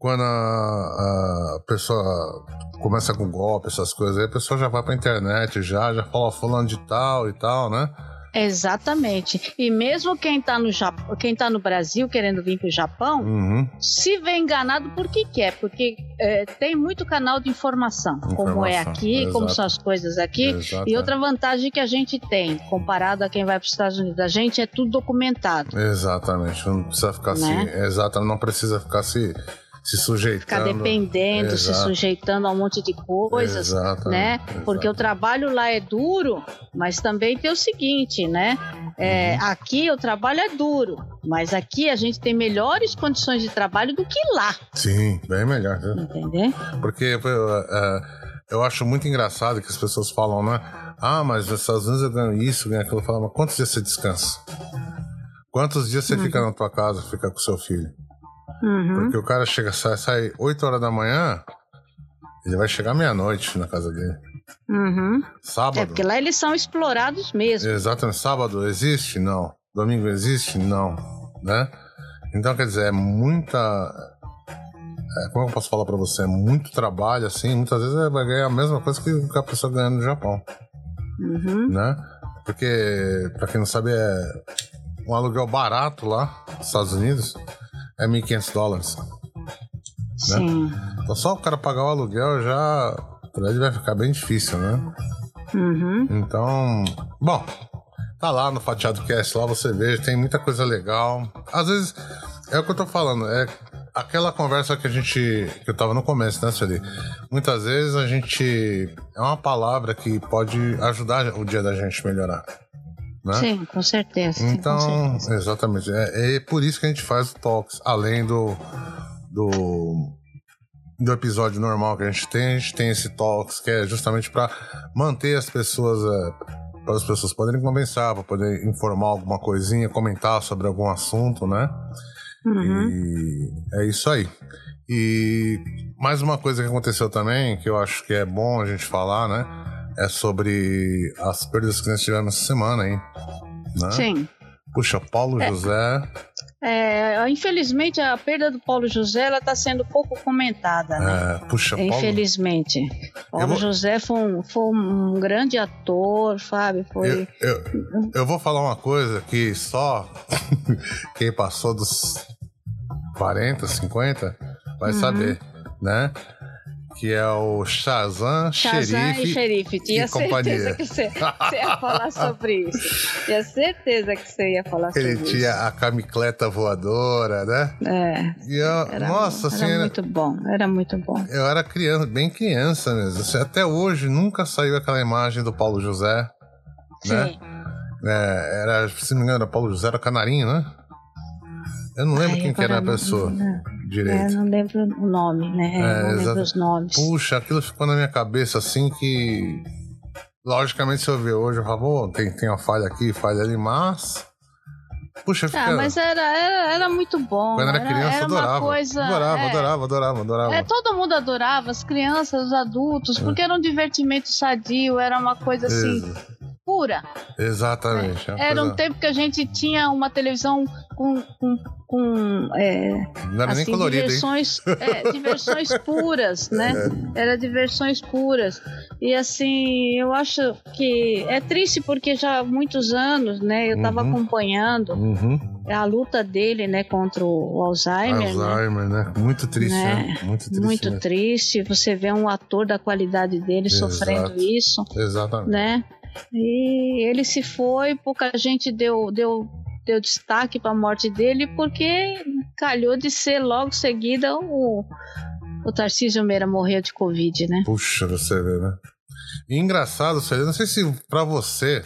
Quando a, a pessoa começa com golpe, essas coisas aí, a pessoa já vai pra internet, já, já fala fulano de tal e tal, né? Exatamente. E mesmo quem está no Japão, quem tá no Brasil querendo vir para o Japão, Uhum. se vê enganado por que quer, porque é, tem muito canal de informação, como é Informação, aqui, como exato. são as coisas aqui. Exato. E outra vantagem que a gente tem, comparado a quem vai para os Estados Unidos, a gente é tudo documentado. Exatamente. Não precisa ficar Né? se. Exato, não precisa ficar se, se sujeitando. Ficar dependendo, se Exato. sujeitando a um monte de coisas. Exatamente, né? exato. Porque o trabalho lá é duro, mas também tem o seguinte, né? É, Uhum. Aqui o trabalho é duro, mas aqui a gente tem melhores condições de trabalho do que lá, Sim, bem melhor. viu? entendeu? Porque pô, é, eu acho muito engraçado que as pessoas falam, né? Ah, mas nos Estados Unidos eu ganho isso, ganho aquilo. Eu falo, mas quantos dias você descansa? Quantos dias você fica na tua casa, fica com seu filho? Uhum. Porque o cara chega, sai, sai 8 horas da manhã, ele vai chegar meia-noite na casa dele. Uhum. Sábado. É porque lá eles são explorados mesmo. Exatamente. Sábado existe? Não. Domingo existe? Não. Né? Então, quer dizer, é muita. é, como eu posso falar pra você? É muito trabalho, assim. Muitas vezes é- vai ganhar a mesma coisa que que a pessoa ganha no Japão, Uhum. né? Porque, pra quem não sabe, é um aluguel barato lá nos Estados Unidos é 1.500 dólares. Sim. Então, só o cara pagar o aluguel já. Pra ele vai ficar bem difícil, né? Uhum. Então, bom, tá lá no Fatiado Cast, lá você vê, tem muita coisa legal. Às vezes, é o que eu tô falando, é aquela conversa que a gente. que eu tava no começo, né, Sueli? Muitas vezes a gente. É uma palavra que pode ajudar o dia da gente melhorar. Né? Sim, com certeza. sim, com Então, certeza. exatamente. É, é por isso que a gente faz o Talks. Além do, do, do episódio normal que a gente tem, a gente tem esse Talks, que é justamente para manter as pessoas. para as pessoas poderem conversar, para poder informar alguma coisinha, comentar sobre algum assunto, né? Uhum. E é isso aí. E mais uma coisa que aconteceu também, que eu acho que é bom a gente falar, né? É sobre as perdas que nós tivemos essa semana, hein? Né? Sim. Puxa, Paulo José. É, infelizmente, a perda do Paulo José ela está sendo pouco comentada. né? É, puxa, Paulo. Infelizmente. Paulo vou- José foi um, foi um grande ator, sabe? Foi. Eu, eu, eu vou falar uma coisa que só (laughs) quem passou dos 40, 50 vai Uhum. saber, né? Que é o Shazam, Shazam Xerife. e Xerife. Tinha e companhia. certeza que você, ia (laughs) falar sobre isso. Tinha certeza que você ia falar sobre Ele isso. tinha a camicleta voadora, né? É, E eu, era, nossa, era assim, era- muito bom, era muito bom. eu era criança, bem criança mesmo. Assim, até hoje nunca saiu aquela imagem do Paulo José. Né? Sim. É, era, se não me engano, era Paulo José, era Canarinho, né? Eu não lembro Ai, quem que era a não- pessoa não- É, direito. não lembro o nome, né? É, não lembro os nomes. Puxa, aquilo ficou na minha cabeça assim que. Logicamente, se eu ver hoje, eu falo, tem, tem uma falha aqui, falha ali, mas. Puxa, fica. Ah, mas era, era, era muito bom. Quando era criança, era adorava. coisa, adorava, é, adorava, adorava, adorava. É, todo mundo adorava, as crianças, os adultos, porque era um divertimento sadio, era uma coisa assim, Ex- pura. Exatamente. é Era um tempo que a gente tinha uma televisão com, com, com é, Não era nem assim, colorido, diversões, é, diversões (laughs) puras, né? Era diversões puras. E assim, eu acho que é triste porque já há muitos anos, né? Eu estava Uhum. acompanhando Uhum. a luta dele, né, contra o Alzheimer, né? Alzheimer, né? Muito triste, Né? né? Muito triste. Muito mesmo. triste. Você vê um ator da qualidade dele Exato. sofrendo isso, Exatamente. né? E ele se foi, pouca gente deu, deu, deu destaque para a morte dele porque calhou de ser logo seguida o, o Tarcísio Meira morreu de Covid, né? Puxa, você vê, né? E engraçado, Celia, não sei se pra você.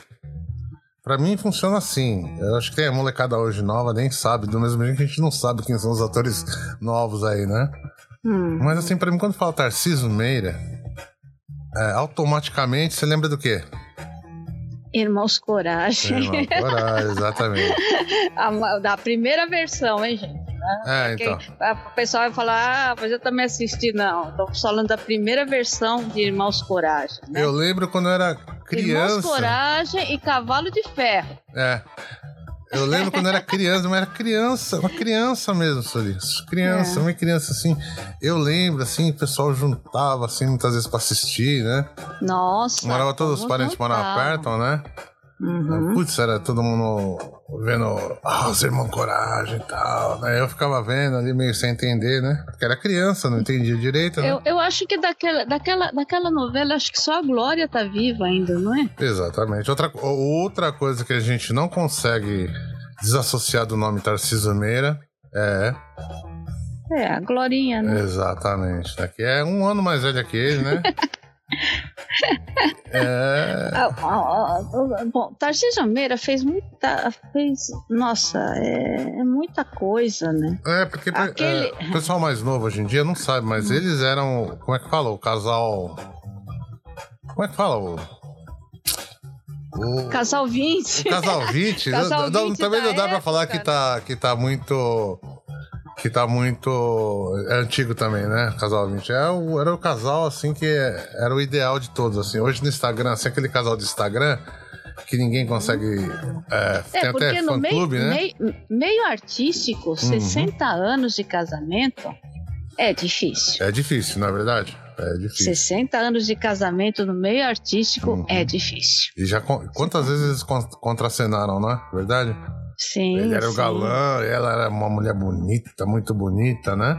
Pra mim funciona assim. Eu acho que tem a molecada hoje nova, nem sabe, do mesmo jeito que a gente não sabe quem são os atores novos aí, né? Hum. Mas assim, pra mim, quando fala Tarcísio Meira, é, automaticamente você lembra do quê? Irmãos Coragem. (laughs) Coragem, exatamente. A- da primeira versão, hein, gente? É, então. o pessoal vai falar, ah, mas eu também assisti. Não, tô falando da primeira versão de Irmãos Coragem. Né? Eu lembro quando eu era Irmãos criança. Coragem e Cavalo de Ferro. É. Eu lembro quando eu era criança, mas era criança, uma criança mesmo, Solis. Criança, É. uma criança assim. Eu lembro, assim, o pessoal juntava, assim, muitas vezes pra assistir, né? Nossa. Morava todos os parentes moravam perto, né? Uhum. Putz, era todo mundo vendo ah, os irmãos Coragem e tal. Né? Eu ficava vendo ali meio sem entender, né? Porque era criança, não entendia direito. Né? Eu, eu acho que daquela, daquela, daquela novela, acho que só a Glória tá viva ainda, não é? Exatamente. Outra, outra coisa que a gente não consegue desassociar do nome Tarcísio Meira é. É, a Glorinha, né? Exatamente. Aqui é um ano mais velha que ele, né? (laughs) É... Bom, Tarcísio Meira fez muita. Fez, nossa, é, é muita coisa, né? É, porque Aquele... é, o pessoal mais novo hoje em dia não sabe, mas hum. eles eram. Como é que fala? O casal. Como é que fala? O, o... Casal 20. O casal 20. casal 20 (laughs) não, também não dá pra falar que tá, que tá muito que tá muito. É antigo também, né? Casal 20. É o, era o casal, assim, que era o ideal de todos, assim. Hoje no Instagram, assim, aquele casal de Instagram que ninguém consegue. É, é tem até fã-clube, né? Meio, meio artístico, uhum. 60 anos de casamento é difícil. É difícil, na é verdade. É difícil. 60 anos de casamento no meio artístico uhum. é difícil. E já quantas vezes eles contracenaram, não é Verdade? Sim. Ele era sim. o galã, ela era uma mulher bonita, muito bonita, né?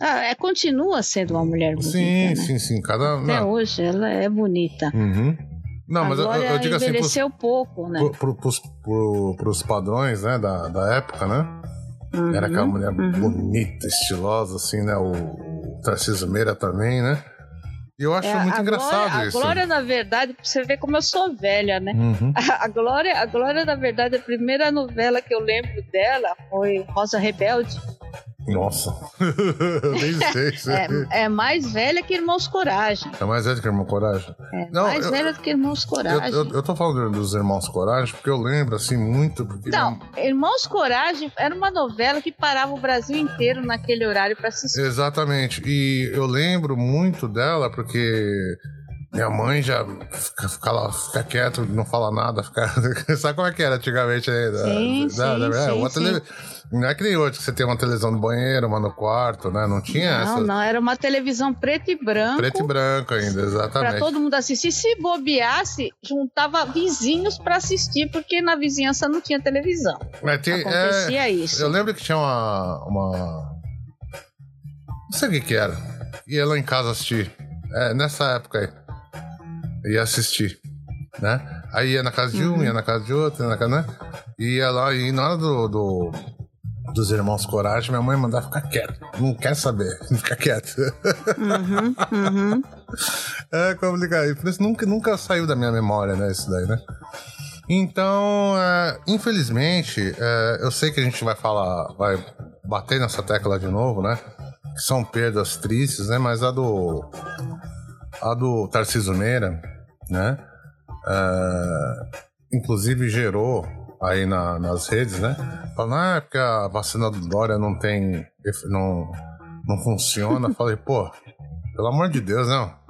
Ah, é, continua sendo uma mulher bonita. Sim, né? sim, sim. Cada, Até não. hoje ela é bonita. Uhum. Não, mas Agora eu, eu digo assim. envelheceu pouco, né? Pro, pro, pros, pro, pros padrões, né, da, da época, né? Uhum, era aquela mulher uhum. bonita, estilosa, assim, né? O, o Tarcísio Meira também, né? Eu acho é, muito engraçado Glória, isso. A Glória, na verdade, pra você ver como eu sou velha, né? Uhum. A, (laughs) a, Glória, a Glória, na verdade, a primeira novela que eu lembro dela foi Rosa Rebelde. Nossa, (laughs) nem sei. (laughs) sei. É, é, mais velha que Irmãos Coragem. É mais velha que Irmãos Coragem? É Não, mais eu, velha do que Irmãos Coragem. Eu, eu, eu, tô falando dos Irmãos Coragem porque eu lembro, assim, muito. Porque Não, Irmãos Coragem era uma novela que parava o Brasil inteiro naquele horário para assistir. Exatamente. E eu lembro muito dela porque minha mãe já fica, fica lá, fica quieto, não fala nada, fica... (laughs) sabe como é que era antigamente ainda? Sim, da, sim, da, é, sim, sim. Tele... Não é que nem hoje que você tem uma televisão no banheiro, uma no quarto, né? Não tinha não, essa. Não, não, era uma televisão preto e branco. Preto e branco ainda, exatamente. Pra todo mundo assistir. Se bobeasse, juntava vizinhos para assistir, porque na vizinhança não tinha televisão. Mas tem, Acontecia é... isso. Eu lembro que tinha uma. uma... Não sei o que que era. Ia lá em casa assistir. É, nessa época aí. Ia assistir. Né? Aí ia na casa de um, uhum. ia na casa de outro, ia na casa, né? Ia lá e na hora do, do dos irmãos Coragem, minha mãe mandava ficar quieto. Não quer saber, (laughs) fica quieto. Uhum, uhum. É complicado. Por isso nunca, nunca saiu da minha memória, né? Isso daí, né? Então, é, infelizmente, é, eu sei que a gente vai falar, vai bater nessa tecla de novo, né? Que são perdas tristes, né? Mas a do. A do Tarcísio Meira, né? É, inclusive gerou aí na, nas redes, né? Falando, ah, é porque a vacina do Dória não tem. não, não funciona. (laughs) Falei, pô, pelo amor de Deus, não.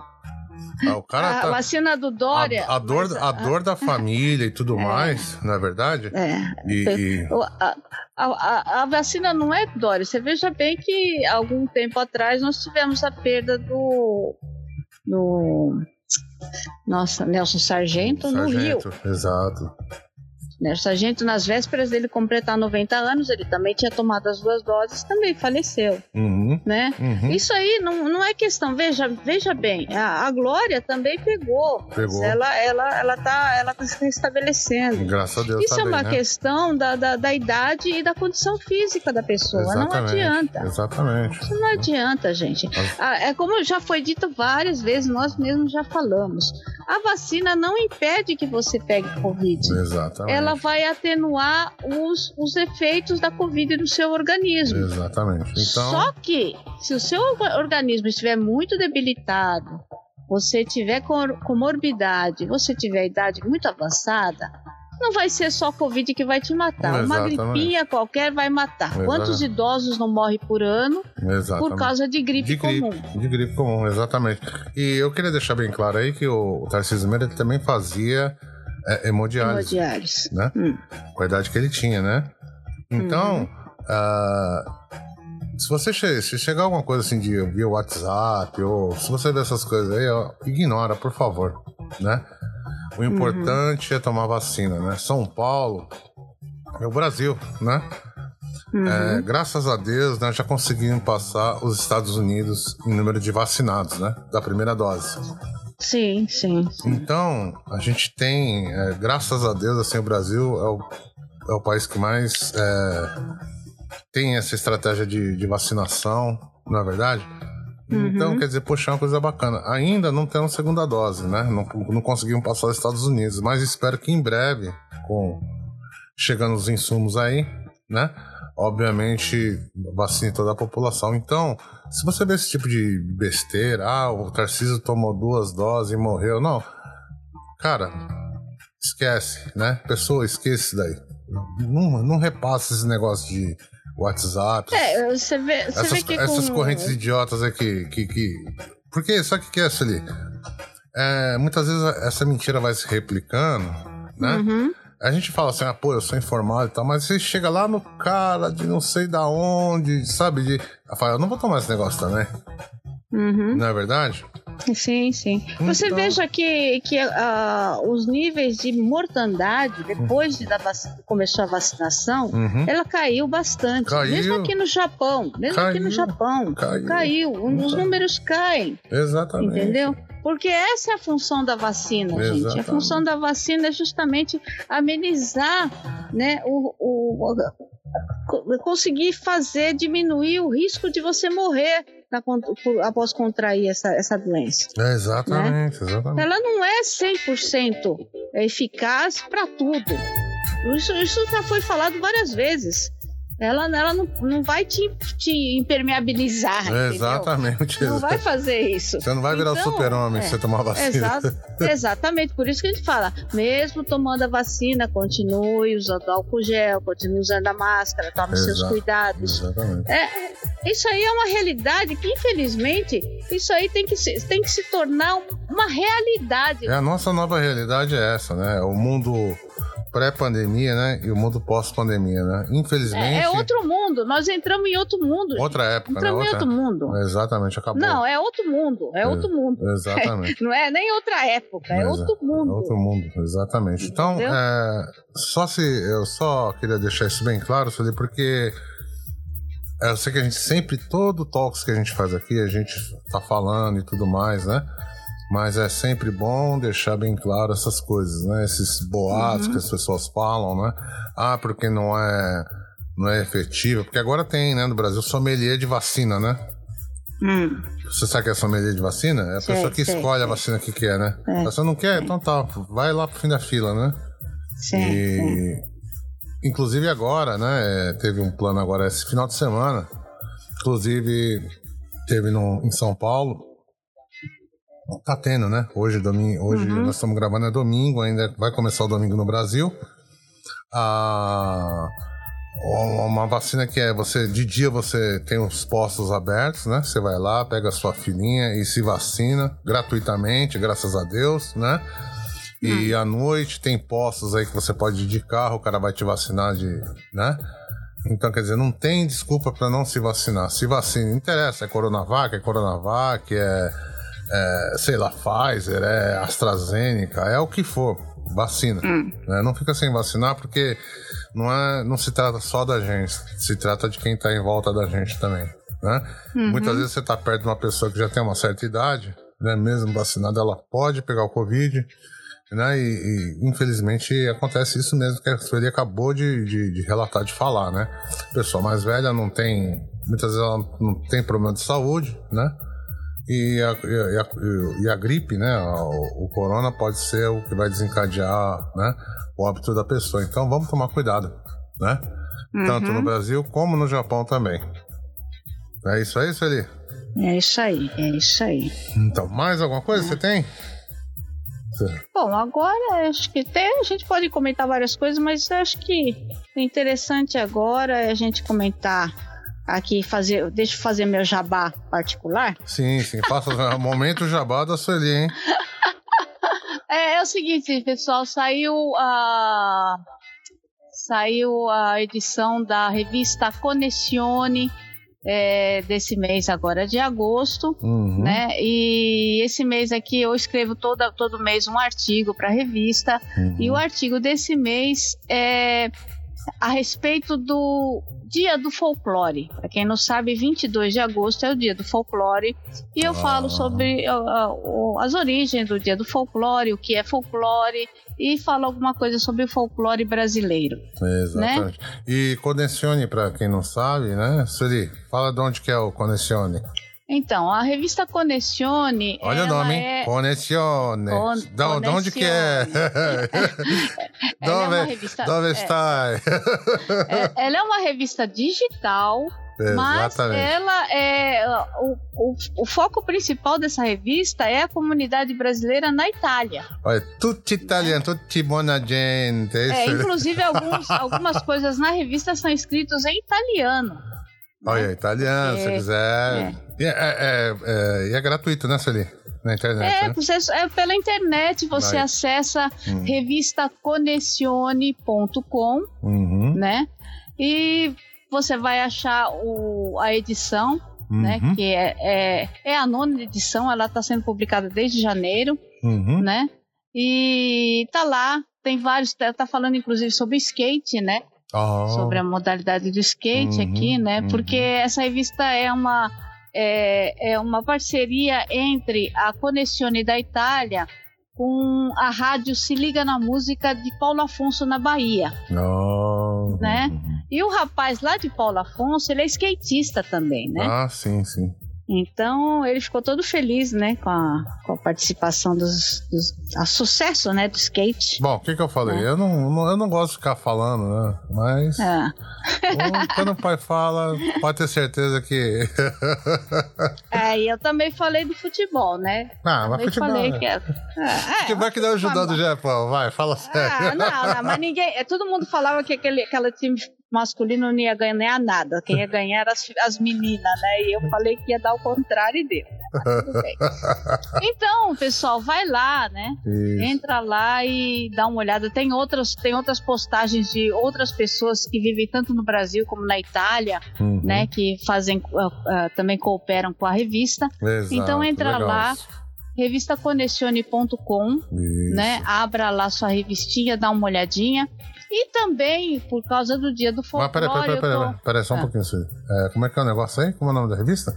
Ah, o cara a tá, vacina do Dória. A, a dor, mas, a, a dor da família e tudo (laughs) é, mais, não é verdade? É. E, e... A, a, a, vacina não é Dória. Você veja bem que algum tempo atrás nós tivemos a perda do. do nossa, Nelson Sargento, Sargento no Rio. Exato. Né? O sargento, nas vésperas dele completar 90 anos, ele também tinha tomado as duas doses, também faleceu. Uhum, né? Uhum. Isso aí não, não é questão. Veja, veja bem, a, a Glória também pegou. Pegou. Ela, ela, ela tá, ela tá se restabelecendo. Graças a Deus. Isso tá é uma né? questão da, da, da, idade e da condição física da pessoa. Exatamente, não adianta. Exatamente. Isso não adianta, gente. Ah, é como já foi dito várias vezes, nós mesmos já falamos. A vacina não impede que você pegue Covid. Exatamente. Ela vai atenuar os, os efeitos da Covid no seu organismo. Exatamente. Então... Só que, se o seu organismo estiver muito debilitado, você tiver comorbidade, você tiver idade muito avançada, não vai ser só Covid que vai te matar. Exatamente. Uma gripinha qualquer vai matar. Exatamente. Quantos idosos não morrem por ano exatamente. por causa de gripe, de gripe comum? De gripe comum, exatamente. E eu queria deixar bem claro aí que o Tarcísio Meira também fazia é, hemodiálise. Hemodiálise. Né? Hum. Com a idade que ele tinha, né? Então, uhum. uh, se você se chegar alguma coisa assim de via WhatsApp, ou se você ver essas coisas aí, ó, ignora, por favor, né? O importante uhum. é tomar vacina, né? São Paulo é o Brasil, né? Uhum. É, graças a Deus, né, já conseguimos passar os Estados Unidos em número de vacinados, né? Da primeira dose. Sim, sim. Então, a gente tem, é, graças a Deus, assim, o Brasil é o, é o país que mais é, tem essa estratégia de, de vacinação, não é verdade? Uhum. Então, quer dizer, poxa, é uma coisa bacana. Ainda não temos segunda dose, né? Não, não conseguimos passar os Estados Unidos, mas espero que em breve, com chegando os insumos aí, né? Obviamente, vacine toda a população. Então, se você vê esse tipo de besteira, ah, o Tarcísio tomou duas doses e morreu, não. Cara, esquece, né? Pessoa, esquece daí. Não, não repassa esse negócio de WhatsApp. É, você vê, você essas, vê que essas com... correntes idiotas aqui que, que. Porque, sabe o que é isso ali? É, muitas vezes essa mentira vai se replicando, né? Uhum. A gente fala assim, ah, pô, eu sou informado e tal, mas você chega lá no cara de não sei da onde, sabe? De. Fala, eu não vou tomar esse negócio também. Uhum. Não é verdade? Sim, sim. Então... Você veja que, que uh, os níveis de mortandade, depois de da começou a vacinação, uhum. ela caiu bastante. Caiu. Mesmo aqui no Japão. Mesmo caiu. aqui no Japão. Caiu. caiu. Os números caem. Exatamente. Entendeu? Porque essa é a função da vacina, Exatamente. gente. A função da vacina é justamente amenizar né, o, o, o conseguir fazer diminuir o risco de você morrer após contrair essa, essa doença. É, exatamente, né? exatamente. Ela não é 100% eficaz para tudo. Isso, isso já foi falado várias vezes ela, ela não, não vai te, te impermeabilizar. É exatamente. Não vai fazer isso. Você não vai virar então, super-homem é, se você tomar vacina. Exa exatamente, por isso que a gente fala, mesmo tomando a vacina, continue usando álcool gel, continue usando a máscara, tome Exato, seus cuidados. Exatamente. É, isso aí é uma realidade que, infelizmente, isso aí tem que se, tem que se tornar uma realidade. É, a nossa nova realidade é essa, né? O mundo pré-pandemia, né? E o mundo pós-pandemia, né? Infelizmente. É, é, outro mundo. Nós entramos em outro mundo. Outra época, entramos né? Outra... em outro mundo. Exatamente, acabou. Não, é outro mundo. É, é outro mundo. Exatamente. (laughs) Não é nem outra época, é, outro mundo. É outro mundo, exatamente. Então, é, só se eu só queria deixar isso bem claro, Sueli, porque eu sei que a gente sempre, todo talks que a gente faz aqui, a gente tá falando e tudo mais, né? Mas é sempre bom deixar bem claro essas coisas, né? Esses boatos uhum. que as pessoas falam, né? Ah, porque não é não é efetiva, porque agora tem, né, no Brasil sommelier de vacina, né? Hum. Você sabe que é sommelier de vacina? É a sei, pessoa que sei, escolhe sei. a vacina que quer, né? É, Você não quer? Então tá, vai lá pro fim da fila, né? Sim, e... Inclusive agora, né, teve um plano agora esse final de semana, inclusive teve no, em São Paulo, Tá tendo, né? Hoje, domingo, hoje uhum. nós estamos gravando é domingo, ainda vai começar o domingo no Brasil. Ah, uma vacina que é você de dia você tem os postos abertos, né? Você vai lá, pega a sua filhinha e se vacina gratuitamente, graças a Deus, né? E hum. à noite tem postos aí que você pode ir de carro, o cara vai te vacinar de, né? Então, quer dizer, não tem desculpa para não se vacinar. Se vacina, interessa, é Coronavac, é Coronavac, é é, sei lá, Pfizer, é AstraZeneca, é o que for, vacina. Hum. Né? Não fica sem vacinar porque não, é, não se trata só da gente, se trata de quem está em volta da gente também. Né? Uhum. Muitas vezes você está perto de uma pessoa que já tem uma certa idade, né? mesmo vacinada, ela pode pegar o Covid. Né? E, e, infelizmente acontece isso mesmo que a Sueli acabou de, de, de, relatar, de falar, né? Pessoa mais velha não tem, muitas vezes ela não tem problema de saúde, né? E a, e a, e a gripe, né? O, o, corona pode ser o que vai desencadear né, o óbito da pessoa. Então vamos tomar cuidado, né? Uhum. Tanto no Brasil como no Japão também. É isso aí, Sueli? É isso aí, é isso aí. Então, mais alguma coisa é. você tem? Bom, agora acho que tem, a gente pode comentar várias coisas, mas acho que o interessante agora é a gente comentar aqui fazer, deixa eu fazer meu jabá particular. Sim, sim, faça o momento jabá da Sueli, hein? (laughs) É, é, o seguinte, pessoal, saiu a saiu a edição da revista Connessione é, desse mês agora de agosto, Uhum. né? E esse mês aqui eu escrevo toda, todo mês um artigo para a revista. Uhum. E o artigo desse mês é a respeito do Dia do Folclore. Para quem não sabe, 22 de agosto é o Dia do Folclore. E eu Ah. falo sobre as origens do Dia do Folclore, o que é folclore, e falo alguma coisa sobre o folclore brasileiro. Exatamente. E Conexione, para quem não sabe, né? Sueli, fala de onde que é o Conexione. Então, a revista Conexione. Olha o nome, hein? é- Conexione. Con- Da, de onde que é? (laughs) Ela é uma Dove, revista. dove é, está? é, ela é uma revista digital, mas Exatamente. ela é o, o, o foco principal dessa revista é a comunidade brasileira na Itália. Olha, tutti italiano, tutti buona gente. É É, inclusive alguns, (laughs) algumas coisas na revista são escritas em italiano. Olha, italiano, se É, quiser. E é, é, é, é gratuito, né, Sueli? Na internet, É, né? você, é pela internet você Vai. acessa Hum. revistaconessione.com, Uhum, né? E você vai achar o, a edição né? uhum, Que é, é, é a nona edição, ela está sendo publicada desde janeiro, uhum. né? E tá lá, tem vários, tá, tá falando inclusive sobre skate, né? Oh, Sobre a modalidade do skate Uhum, aqui, né? uhum. Porque essa revista é uma é, é uma parceria entre a Connessione da Itália com a rádio Se Liga na Música de Paulo Afonso na Bahia. oh, né? E o rapaz lá de Paulo Afonso, ele é skatista também, né? Ah, sim, sim. Então ele ficou todo feliz, né, com a, com a participação dos, dos a sucesso, né, do skate. Bom, o que, que eu falei? É. Eu, não, eu não gosto de ficar falando, né? Mas É. um, quando o pai fala, pode ter certeza que. (laughs) É, e eu também falei do futebol, né? ah, mas Também futebol. falei né? que é. é, (laughs) Futebol é que dá o ajudar do Japão, vai, fala Ah, sério. não, não, mas ninguém. é, Todo mundo falava que aquele, aquele time masculino não ia ganhar nada. Quem ia ganhar eram as, as meninas, né? E eu falei que ia dar o contrário e deu. Bem. (laughs) Então, pessoal, vai lá, né? Isso. Entra lá e dá uma olhada. Tem outras, tem outras postagens de outras pessoas que vivem tanto no Brasil como na Itália, Uhum. né? Que fazem ah, ah, também cooperam com a revista. Exato, Então entra legal lá, Isso. né? Abra lá sua revistinha, dá uma olhadinha. E também, por causa do dia do Mas folclore, peraí, peraí, peraí, tô- peraí, peraí, só um Ah. pouquinho. É, como é que é o negócio aí? Como é o nome da revista?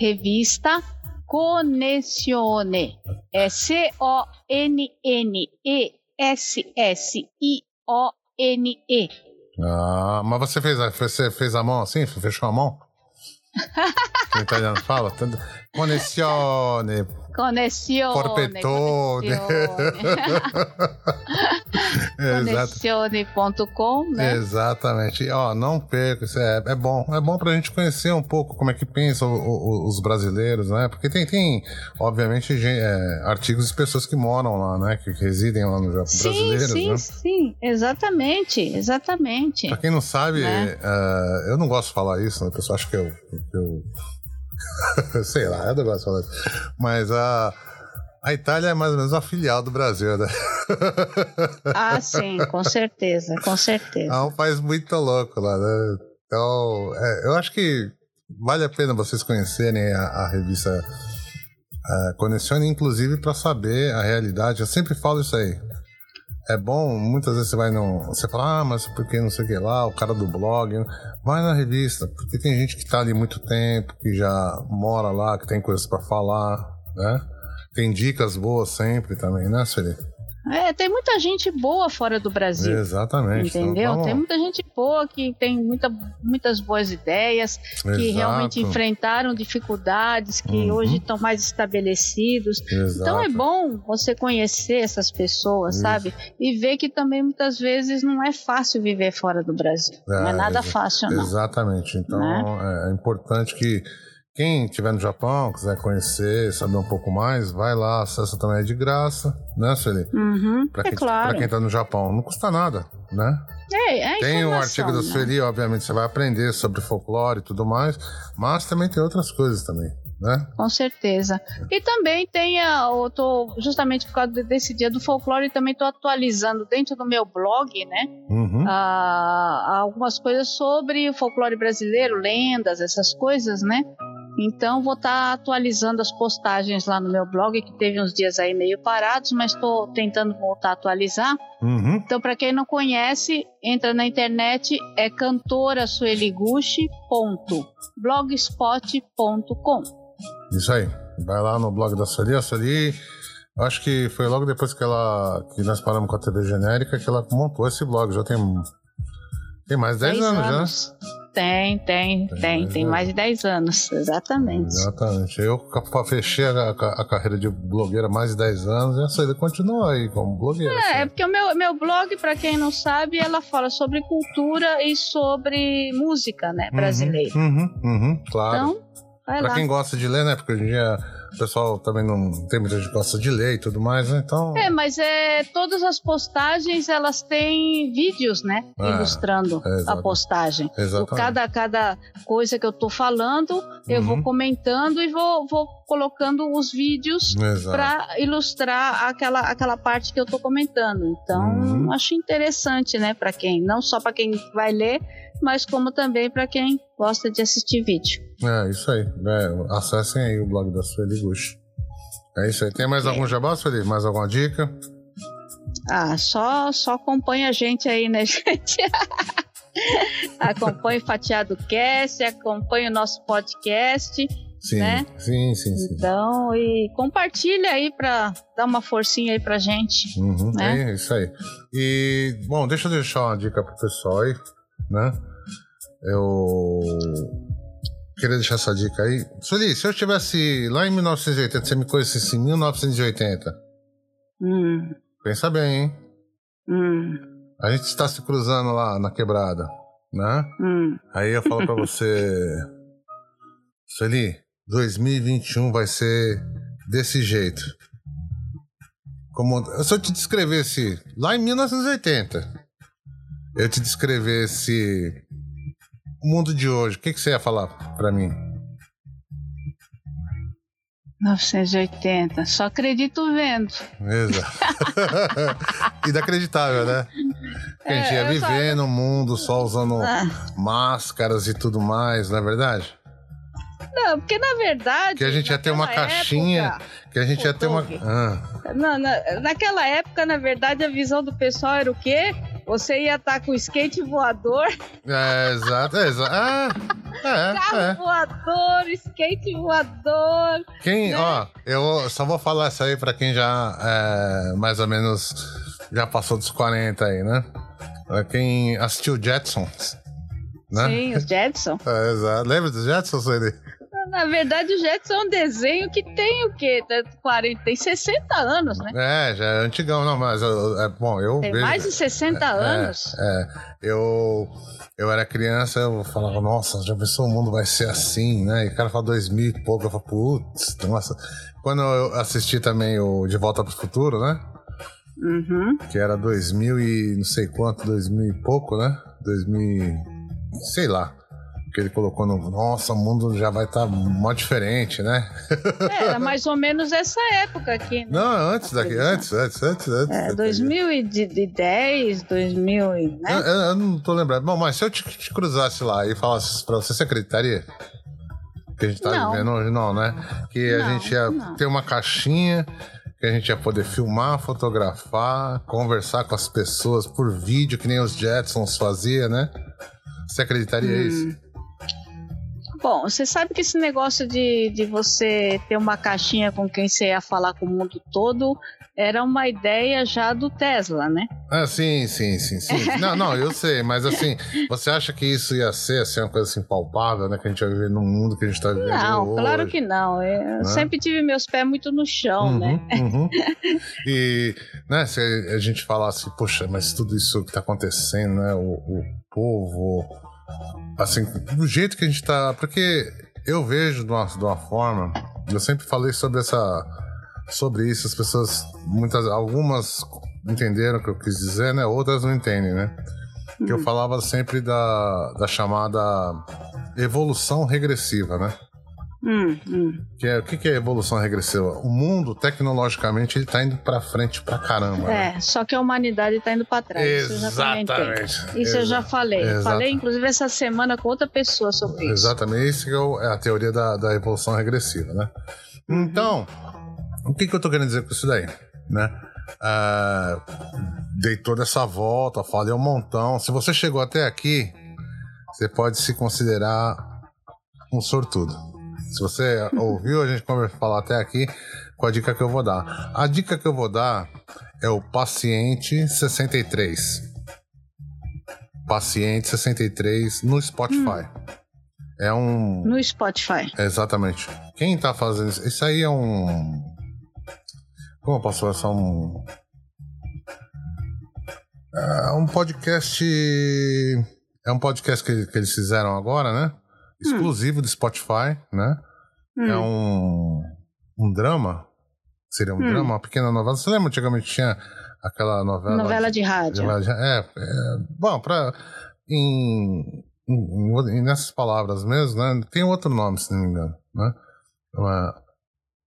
revista Connessione. É C-O-N-N-E-S-S-I-O-N-E. Ah, mas você fez, a- você fez a mão assim? Fechou a mão? (laughs) o italiano fala? Tanto- Connessione. Connessione. Porpetone. (laughs) Exato. Connessione.com, né? Exatamente. Ó, não perca, isso é, é bom. É bom pra gente conhecer um pouco como é que pensam os brasileiros, né? Porque tem, tem obviamente, é, artigos de pessoas que moram lá, né? Que, que residem lá no Japão, Sim, brasileiros, sim, né? sim. Exatamente, exatamente. Pra quem não sabe, Né? eh, eu não gosto de falar isso, né? O pessoal acha que eu. que eu- (laughs) sei lá, gosto de falar isso. Mas a. A Itália é mais ou menos uma filial do Brasil, né? (laughs) Ah, sim, com certeza, com certeza. É um país muito louco lá, né? Então, é, eu acho que vale a pena vocês conhecerem a, a revista uh, Conexões, inclusive para saber a realidade. Eu sempre falo isso aí. É bom, muitas vezes você vai no. Você fala, ah, mas porque não sei o que lá, o cara do blog. Vai na revista, porque tem gente que tá ali muito tempo, que já mora lá, que tem coisas para falar, né? Tem dicas boas sempre também, né, Sueli? É, tem muita gente boa fora do Brasil. Exatamente. Então, Entendeu? vamos- tem muita gente boa que tem muita, muitas boas ideias, que Exato. realmente enfrentaram dificuldades, que Uhum. hoje estão mais estabelecidos. Exato. Então é bom você conhecer essas pessoas, Isso. sabe? E ver que também muitas vezes não é fácil viver fora do Brasil. não é É, nada fácil, não. Exatamente. Então Né? é, é importante que quem estiver no Japão, quiser conhecer, saber um pouco mais, vai lá, acessa também é de graça, né, Sueli? Uhum, Pra é quem, claro. pra quem tá no Japão, não custa nada, né? É, é Tem informação, artigo da né? Sueli, obviamente você vai aprender sobre folclore e tudo mais, mas também tem outras coisas também, né? Com certeza. E também tem a, eu tô justamente por causa desse dia do folclore, também estou atualizando dentro do meu blog, né? Uhum. a- algumas coisas sobre o folclore brasileiro, lendas, essas coisas, né? Então vou estar atualizando as postagens lá no meu blog, que teve uns dias aí meio parados, mas estou tentando voltar a atualizar. Uhum. Então, para quem não conhece, entra na internet, é cantorasueliguchi.blogspot.com. Isso aí. Vai lá no blog da Sueli. A Sueli, acho que foi logo depois que ela que nós paramos com a TV genérica que ela montou esse blog. Já tem, tem mais de 10, anos, já. né? Tem, tem, Tem tem, mais tem de- mais de 10 anos, exatamente. Exatamente. Eu fechei a, a- carreira de blogueira há mais de 10 anos e a Sueli continua aí como blogueira. É, assim. porque o meu, meu blog, para quem não sabe, ela fala sobre cultura e sobre música, né, brasileira. Uhum, uhum, claro. Então, lá. quem gosta de ler, né? Porque hoje em dia o pessoal também não tem muita gente que gosta de ler e tudo mais, né? Então. É, mas é, todas as postagens elas têm vídeos, né? É, ilustrando é, a postagem. Exatamente. O cada, cada coisa que eu tô falando, eu Uhum. vou comentando e vou, vou colocando os vídeos para ilustrar aquela, aquela parte que eu tô comentando. Então, Uhum. acho interessante, né, para quem, não só para quem vai ler, mas como também para quem gosta de assistir vídeo. É, isso aí. É, acessem aí o blog da Sueli Gush. É isso aí. Tem mais algum jabá, Sueli? Mais alguma dica? Ah, só, só acompanha a gente aí, né, (laughs) gente? acompanha o Fatiado Cast, acompanha o nosso podcast, Sim, Né? sim, sim, sim. então, e compartilha aí para dar uma forcinha aí pra gente. Uhum, né? É isso aí. E, bom, deixa eu deixar uma dica pro pessoal aí, né? Eu queria deixar essa dica aí. Sueli, se eu estivesse lá em 1980, você me conhecesse em 1980, Hum, pensa bem, hein? hum, A gente está se cruzando lá na quebrada, né? hum. Aí eu falo pra você, (laughs) Sueli, 2021 vai ser desse jeito. Como se eu te descrevesse lá em 1980, eu te descrevesse mundo de hoje, o que, que você ia falar pra mim? 980, só acredito vendo. Exato. (laughs) (laughs) Inacreditável, né? Que a gente ia É, eu só- viver no mundo só usando Ah, máscaras e tudo mais, não é verdade? não, porque na verdade. Que a gente ia ter uma caixinha, época- que a gente ia ter uma. Ah, Na, na- naquela época, na verdade, a visão do pessoal era o quê? Você ia estar com skate voador, é, exato, é, exato. Ah, carro é, é. voador, skate voador. Quem, né? ó, eu só vou falar isso aí pra quem já, é, mais ou menos, já passou dos 40 aí, né? Pra quem assistiu Jetsons, né? Sim, os Jetson. É, exato. Lembra dos Jetsons, ele? Na verdade, o Jetson é um desenho que tem o quê? Tem 40, tem 60 anos, né? É, já é antigão, não, mas, eu- é, bom, eu Tem vejo... mais de 60 anos. É, eu, eu era criança, eu falava, nossa, já pensou o mundo vai ser assim, né? E o cara fala 2000 e pouco, eu falo, putz, nossa. Quando eu assisti também o De Volta pro Futuro, né? Uhum. Que era 2000 e não sei quanto, 2000 e pouco, né? 2000, sei lá. Que ele colocou no. Nossa, o mundo já vai estar mó diferente, né? É, Era mais ou menos essa época aqui, né? Não, antes daqui, antes, antes, antes, antes. É, 2010, 2000, e, Eu, né? eu- eu não tô lembrando. Bom, mas se eu te, te cruzasse lá e falasse pra você, você acreditaria? Que a gente tá Não. vivendo hoje, não, né? Que a Não, gente ia não. ter uma caixinha, que a gente ia poder filmar, fotografar, conversar com as pessoas por vídeo, que nem os Jetsons fazia, né? Você acreditaria Hum. isso? Bom, você sabe que esse negócio de, de você ter uma caixinha com quem você ia falar com o mundo todo era uma ideia já do Tesla, né? Ah, sim, sim, sim, sim. (laughs) Não, não, eu sei, mas assim, você acha que isso ia ser assim, uma coisa assim palpável, né? Que a gente ia viver num mundo que a gente tá vivendo Não, hoje? claro que não. Eu Né? sempre tive meus pés muito no chão, né? Uhum, uhum. E, né, se a gente falasse, poxa, mas tudo isso que tá acontecendo, né, o, o povo, assim, do jeito que a gente tá, porque eu vejo de uma, de uma forma, eu sempre falei sobre essa, sobre isso, as pessoas, muitas, algumas entenderam o que eu quis dizer, né, outras não entendem, né, que eu falava sempre da, da chamada evolução regressiva, né, Hum, hum. Que é, o que, que é evolução regressiva? O mundo, tecnologicamente, ele tá indo pra frente pra caramba. né? É, só que a humanidade tá indo pra trás. Isso eu já. Exatamente. Isso eu já falei. Exata- Falei, inclusive, essa semana com outra pessoa sobre isso. Exatamente, isso é é a teoria da, da evolução regressiva, né? Então, o que, que eu tô querendo dizer com isso daí, né? Ah, dei toda essa volta, falei um montão. Se você chegou até aqui, você pode se considerar um sortudo. Se você ouviu a gente falar até aqui, com a dica que eu vou dar. A dica que eu vou dar é o paciente 63. Paciente 63 no Spotify. É um. No Spotify. Exatamente. Quem tá fazendo isso? Isso aí é um. Como eu posso falar? Só um. É um podcast. É um podcast que, que eles fizeram agora, né? Exclusivo do Spotify, né? É Hum. um. Um drama. Seria um Hum. drama, uma pequena novela. Você lembra antigamente tinha aquela novela. Novela de rádio. É, é, bom, pra, em, em- em- nessas palavras mesmo, né? Tem outro nome, se não me engano, né? Uma,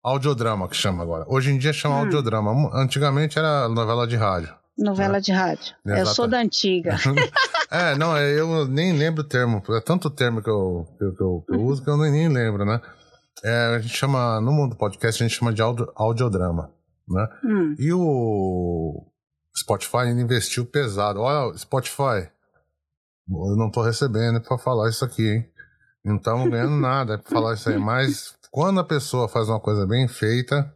audiodrama que chama agora. Hoje em dia chama Hum. audiodrama. Antigamente era novela de rádio. Novela de rádio. Eu sou da antiga. (laughs) é, não, é, eu nem lembro o termo. É tanto termo que eu, que eu, que eu- que eu uso que eu nem, lembro, né? É, a gente chama, no mundo podcast, a gente chama de audio, audiodrama, né? Hum. E o Spotify investiu pesado. Olha, Spotify, eu não tô recebendo pra falar isso aqui, hein? Não estamos ganhando (laughs) nada pra falar isso aí. Mas quando a pessoa faz uma coisa bem feita,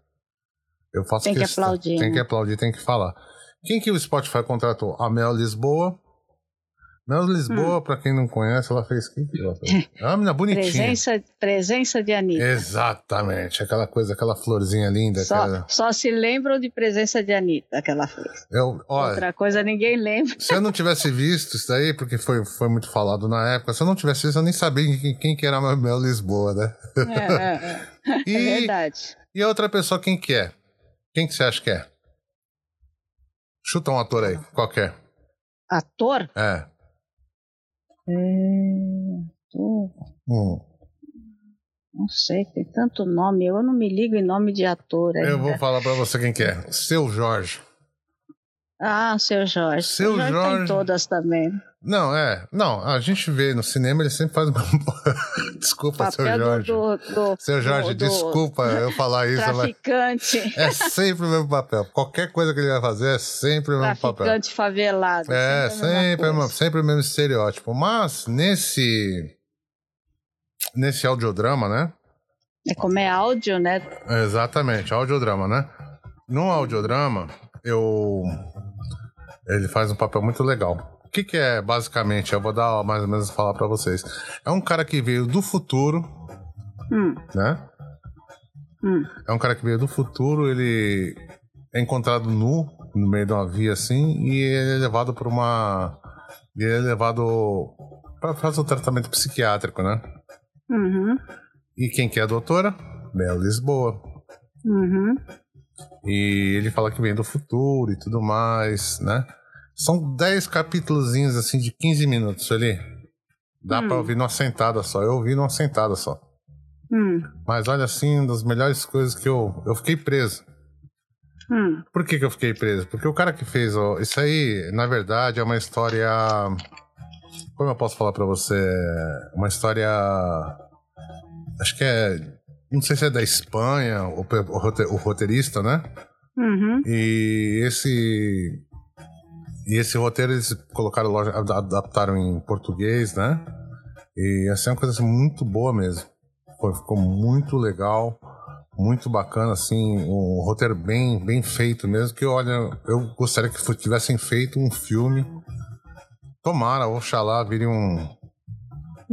eu faço Tem que questão. aplaudir, Tem né? que aplaudir, tem que falar. Quem que o Spotify contratou? A Mel Lisboa. Mel Lisboa, Hum. pra quem não conhece, ela fez que ela fez? É uma menina bonitinha. Presença, presença de Anitta. Exatamente, aquela coisa, aquela florzinha linda. Só, aquela- só se lembram de presença de Anitta que ela fez. Eu, olha, Outra coisa ninguém lembra. Se eu não tivesse visto isso daí, porque foi, foi muito falado na época, se eu não tivesse visto, eu nem sabia quem, quem que era a Mel Lisboa, né? É, é, é. (laughs) É E, verdade. e a outra pessoa, quem que é? Quem que você acha que é? Chuta um ator aí, qualquer. Ator? É. É. Hum. Não sei, tem tanto nome. Eu não me ligo em nome de ator ainda. Eu vou falar pra você quem que é. Seu Jorge. Ah, seu Jorge. Seu Tá Jorge. em todas também. Não, é. Não, a gente vê no cinema, ele sempre faz. (laughs) desculpa, seu Papel Jorge. do, do, Seu Jorge, do- desculpa eu falar isso, mas traficante. é sempre o mesmo papel. Qualquer coisa que ele vai fazer é sempre o mesmo papel. Traficante favelado. É, sempre, é uma- coisa. sempre o mesmo estereótipo. Mas nesse. Nesse audiodrama, né? É como é áudio, né? Exatamente, audiodrama, né? No audiodrama, eu. Ele faz um papel muito legal. O que, que é basicamente? Eu vou dar mais ou menos falar pra vocês. É um cara que veio do futuro, Hum, né? hum. É um cara que veio do futuro, ele é encontrado nu no meio de uma via assim e ele é levado para uma. Ele é levado para fazer o tratamento psiquiátrico, né? Uhum, E quem que é a doutora? Mel Lisboa. uhum. E ele fala que vem do futuro e tudo mais, né? São 10 capítulozinhos assim de 15 minutos ali. Dá Hum. pra ouvir numa sentada só. Eu ouvi numa sentada só. Hum, Mas olha assim, uma das melhores coisas que eu. Eu fiquei preso. hum. Por que, que eu fiquei preso? Porque o cara que fez ó, isso aí, na verdade, é uma história. Como eu posso falar pra você? Uma história. Acho que é. Não sei se é da Espanha, o, o rote- o roteirista, né? Uhum. E esse. E esse roteiro eles colocaram, adaptaram em português, né? E assim, é uma coisa assim, muito boa mesmo. Foi, ficou muito legal, muito bacana, assim, um roteiro bem, bem feito mesmo. Que olha, eu gostaria que tivessem feito um filme. Tomara, oxalá, vire um,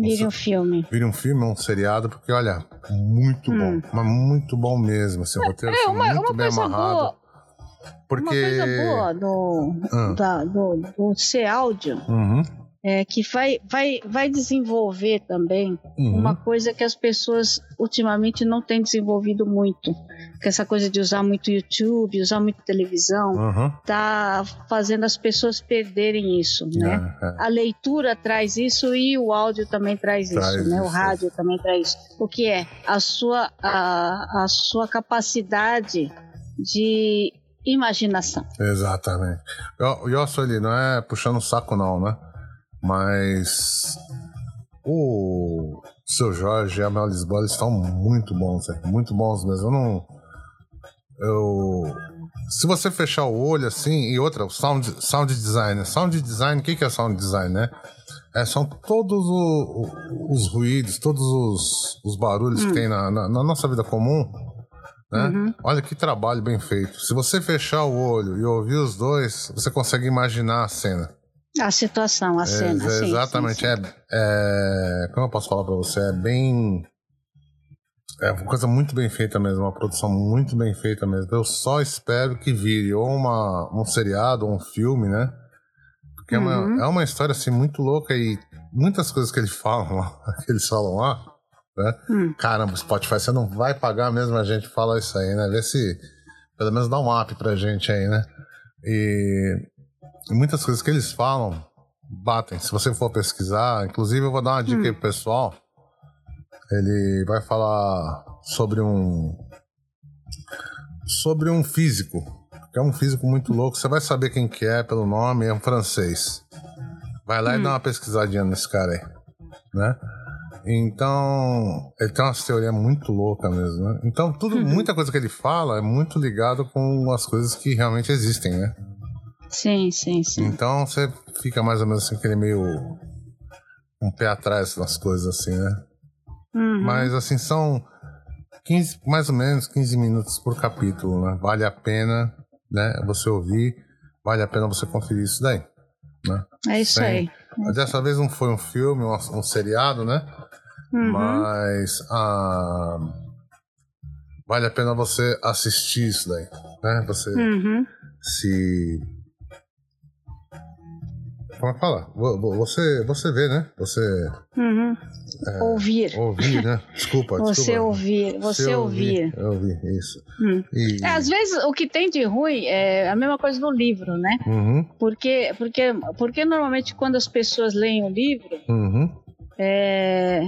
Vire um filme. vire um filme, um seriado, porque olha, muito Hum. bom, mas muito bom mesmo. Esse roteiro É, assim, uma, muito uma bem amarrado. boa. Porque. Uma coisa boa do, Ah. da- do, do ser áudio Uhum, é que vai, vai, vai desenvolver também uhum. uma coisa que as pessoas ultimamente não têm desenvolvido muito, que essa coisa de usar muito YouTube, usar muito televisão, Uhum. tá fazendo as pessoas perderem isso, né? É. A leitura traz isso e o áudio também traz, Traz isso, né? O isso. rádio também traz isso. O que é a sua a, a sua capacidade de imaginação. Exatamente. E ó, ali, não é puxando o saco, não, né? Mas o seu Jorge e a Mel Lisboa estão muito bons, muito bons mesmo. Eu não. Eu. Se você fechar o olho assim, e outra, o sound, sound design. Sound design, o que, que é sound design, né? É, são todos o- o- os ruídos, todos os, os barulhos que tem na, na- na nossa vida comum. Né? Uhum. Olha que trabalho bem feito. Se você fechar o olho e ouvir os dois, você consegue imaginar a cena. A situação, a cena. É, exatamente. sim, sim. É, é- como eu posso falar pra você? É bem. É uma coisa muito bem feita mesmo, uma produção muito bem feita mesmo. Eu só espero que vire ou uma, um seriado ou um filme, né? Porque é, Uhum. uma, é uma história assim muito louca e muitas coisas que eles falam lá, (laughs) que eles falam lá, né? Hum. Caramba, Spotify, você não vai pagar mesmo a gente falar isso aí, né? Vê se pelo menos dá um up pra gente aí, né? E, e muitas coisas que eles falam batem. Se você for pesquisar, inclusive eu vou dar uma dica aí pro pessoal. Ele vai falar sobre um sobre um físico, que é um físico muito louco. Você vai saber quem que é pelo nome, é um francês. Vai lá e dá uma pesquisadinha nesse cara aí, né? Então, ele tem umas teorias muito loucas mesmo, né? Então, tudo, muita coisa que ele fala é muito ligado com as coisas que realmente existem, né? Sim, sim, sim. Então, você fica mais ou menos assim, aquele meio... um pé atrás das coisas, assim, né? Uhum. Mas, assim, são 15, mais ou menos 15 minutos por capítulo, né? Vale a pena, né? Você ouvir, vale a pena você conferir isso daí, né? É isso Sim. aí. Dessa vez não foi um filme, um, um seriado, né? Uhum. Mas ah, vale a pena você assistir isso daí, né? Você Uhum. se é fala? Vo- Você, você vê, né? Você Uhum. Ouvir. ouvir, né? Desculpa, (laughs) Você desculpa. ouvir. Você ouvir. Eu ouvi, isso. Hum. E, É, às vezes o que tem de ruim é a mesma coisa no livro, né? Uhum, Porque, porque, porque normalmente quando as pessoas leem o livro, uhum, é,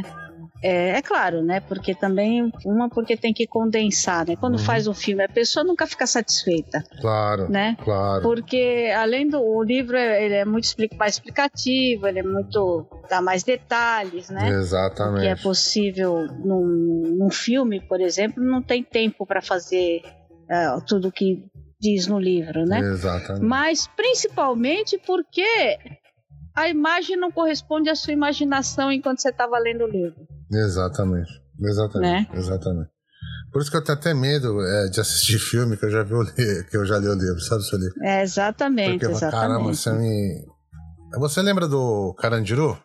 é, é claro, né? Porque também, uma porque tem que condensar, né? Quando Uhum. faz um filme, a pessoa nunca fica satisfeita, claro, né? claro. Porque além do o livro, é- ele é muito mais explicativo, ele é muito dá mais detalhes, né? que é Exatamente. possível num, num filme, por exemplo, não tem tempo para fazer é, tudo que diz no livro, né? Exatamente. Mas principalmente porque a imagem não corresponde à sua imaginação enquanto você estava lendo o livro. Exatamente. Exatamente. Né? Exatamente. Por isso que eu tenho até medo é, de assistir (laughs) filme que eu já vi o li- que eu já li o livro, sabe, Sueli? É, exatamente, Porque falo, caramba, exatamente. você me. Você lembra do Carandiru?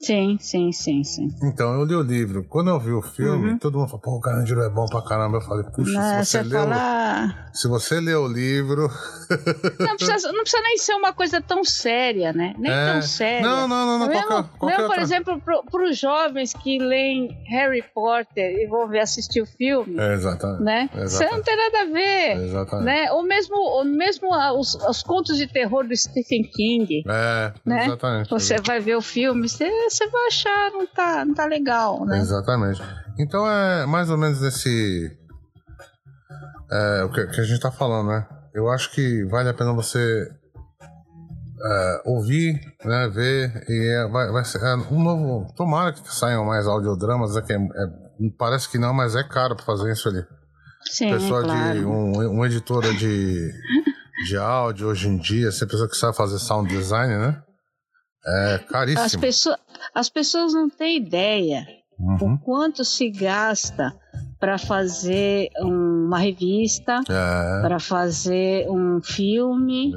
Sim, sim, sim, sim. Então, eu li o livro. Quando eu vi o filme, Uhum. todo mundo falou, pô, o Carandiru é bom pra caramba. Eu falei, puxa, Né, se você, você leu, ah, se você leu o livro. não precisa, não precisa nem ser uma coisa tão séria, né? Nem É. tão séria. Não, não, não, não. mesmo, qualquer, qualquer mesmo, por exemplo, para os jovens que leem Harry Potter e vão ver assistir o filme, É, exatamente. né? Isso Exatamente. não tem nada a ver. Exatamente. Né? Ou mesmo, ou mesmo ah, os, os contos de terror do Stephen King. É, Né? exatamente. Você vai ver o filme, você, você vai achar não tá, não tá legal, né? Exatamente. Então é mais ou menos esse. É, o que, que a gente tá falando, né? Eu acho que vale a pena você é, ouvir, né? Ver. E é, vai, vai ser é, um novo. Tomara que saiam mais audiodramas, é que é- parece que não, mas é caro pra fazer isso ali. Sim, Pessoa claro. de. Um, um editora de, de áudio hoje em dia, a pessoa que sabe fazer sound design, né? É As, caríssimo. pessoas, as pessoas não têm ideia Uhum. o quanto se gasta para fazer um- uma revista, É, para fazer um filme,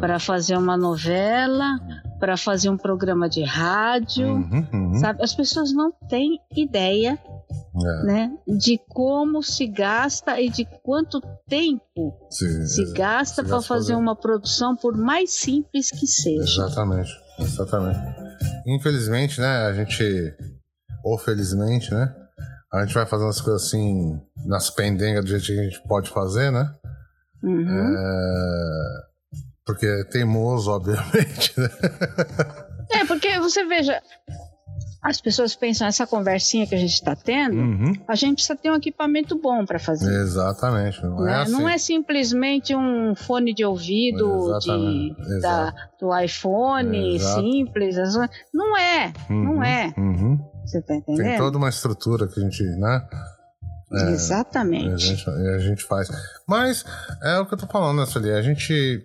para fazer uma novela, para fazer um programa de rádio. Uhum, uhum. Sabe? As pessoas não têm ideia É, né, de como se gasta e de quanto tempo se- se gasta se para gasta fazer fazer. uma produção, por mais simples que seja. Exatamente, exatamente. Infelizmente, né, a gente, ou felizmente, né, A gente vai fazendo as coisas assim, nas pendengas do jeito que a gente pode fazer, né? Uhum. É... Porque é teimoso, (laughs) obviamente, né? É, porque você veja, as pessoas pensam essa conversinha que a gente está tendo, Uhum. a gente precisa ter um equipamento bom para fazer. Exatamente, não né? é assim. Não é simplesmente um fone de ouvido de, da, do iPhone Exato. simples. Não é, Uhum, não é. uhum. Você tá Tem entendendo? toda uma estrutura que a gente, né? É, a Exatamente. gente, a gente faz. Mas é o que eu tô falando, né, Sueli? A gente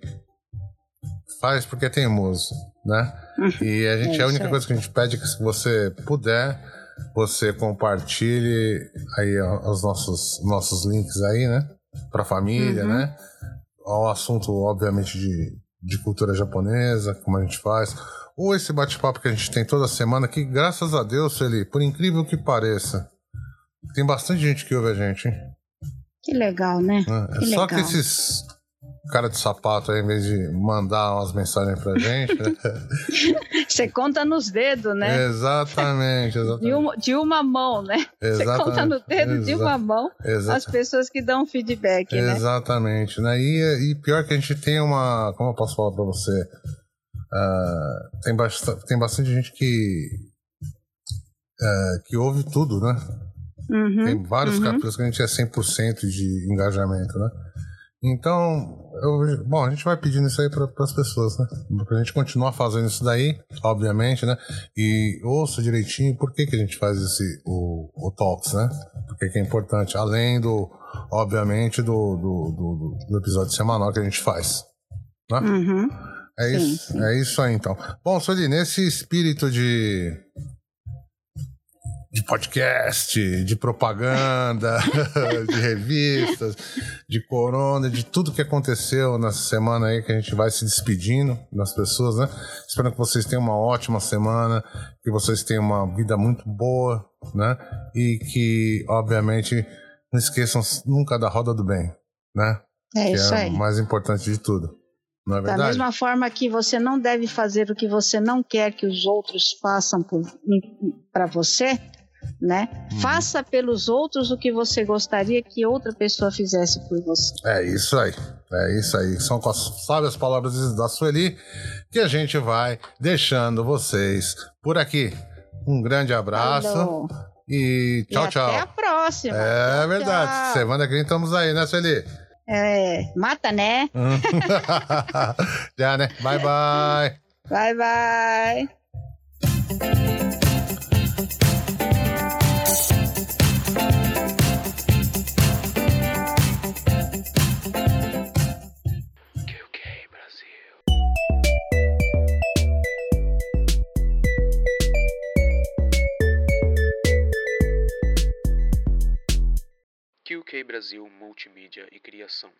faz porque é teimoso, né? E a gente, É a única coisa que a gente pede é que se você puder, você compartilhe aí os nossos, nossos links aí, né? Pra família, Uhum. né? Ao assunto, obviamente, de, de cultura japonesa, como a gente faz. Ou esse bate-papo que a gente tem toda semana, que graças a Deus, Sueli, por incrível que pareça, tem bastante gente que ouve a gente, hein? Que legal, né? né? Que Só que legal. esses cara de sapato aí, em vez de mandar umas mensagens pra gente. né? (laughs) Você conta nos dedos, né? exatamente, De exatamente. uma, de uma mão, né? Você Exatamente, conta no dedo de uma mão Exa- as pessoas que dão feedback, né? Exatamente, né? E, e pior que a gente tem uma. Como eu posso falar pra você? Ah, tem, basta, tem bastante gente que. ah, que ouve tudo, né? Uhum, Tem vários uhum. capítulos que a gente é 100% de engajamento, né? Então, eu, bom, a gente vai pedindo isso aí para as pessoas, né? Pra gente continuar fazendo isso daí, obviamente, né? E ouça direitinho por que, que a gente faz esse, o, o Talks, né? Porque que é importante, além do, obviamente, do, do, do, do episódio semanal que a gente faz. Né? Uhum. É Sim, isso, sim. é isso aí então. Bom, Sueli, nesse espírito de de podcast, de propaganda, (laughs) de revistas, de corona, de tudo que aconteceu nessa semana aí que a gente vai se despedindo das pessoas, né? Espero que vocês tenham uma ótima semana, que vocês tenham uma vida muito boa, né? E que, obviamente, não esqueçam nunca da roda do bem, né? É que isso é aí. o mais importante de tudo. Não é Da verdade? mesma forma que você não deve fazer o que você não quer que os outros façam para você, né? Uhum. Faça pelos outros o que você gostaria que outra pessoa fizesse por você. É isso aí. É isso aí. São com as sábias palavras da Sueli que a gente vai deixando vocês por aqui. Um grande abraço e tchau, e tchau. Até a próxima. É Tchau, verdade. tchau. Semana que vem estamos aí, né, Sueli? É, mata, né? (laughs) Já, né? Bye, bye. Bye, bye. Brasil Multimídia e Criação.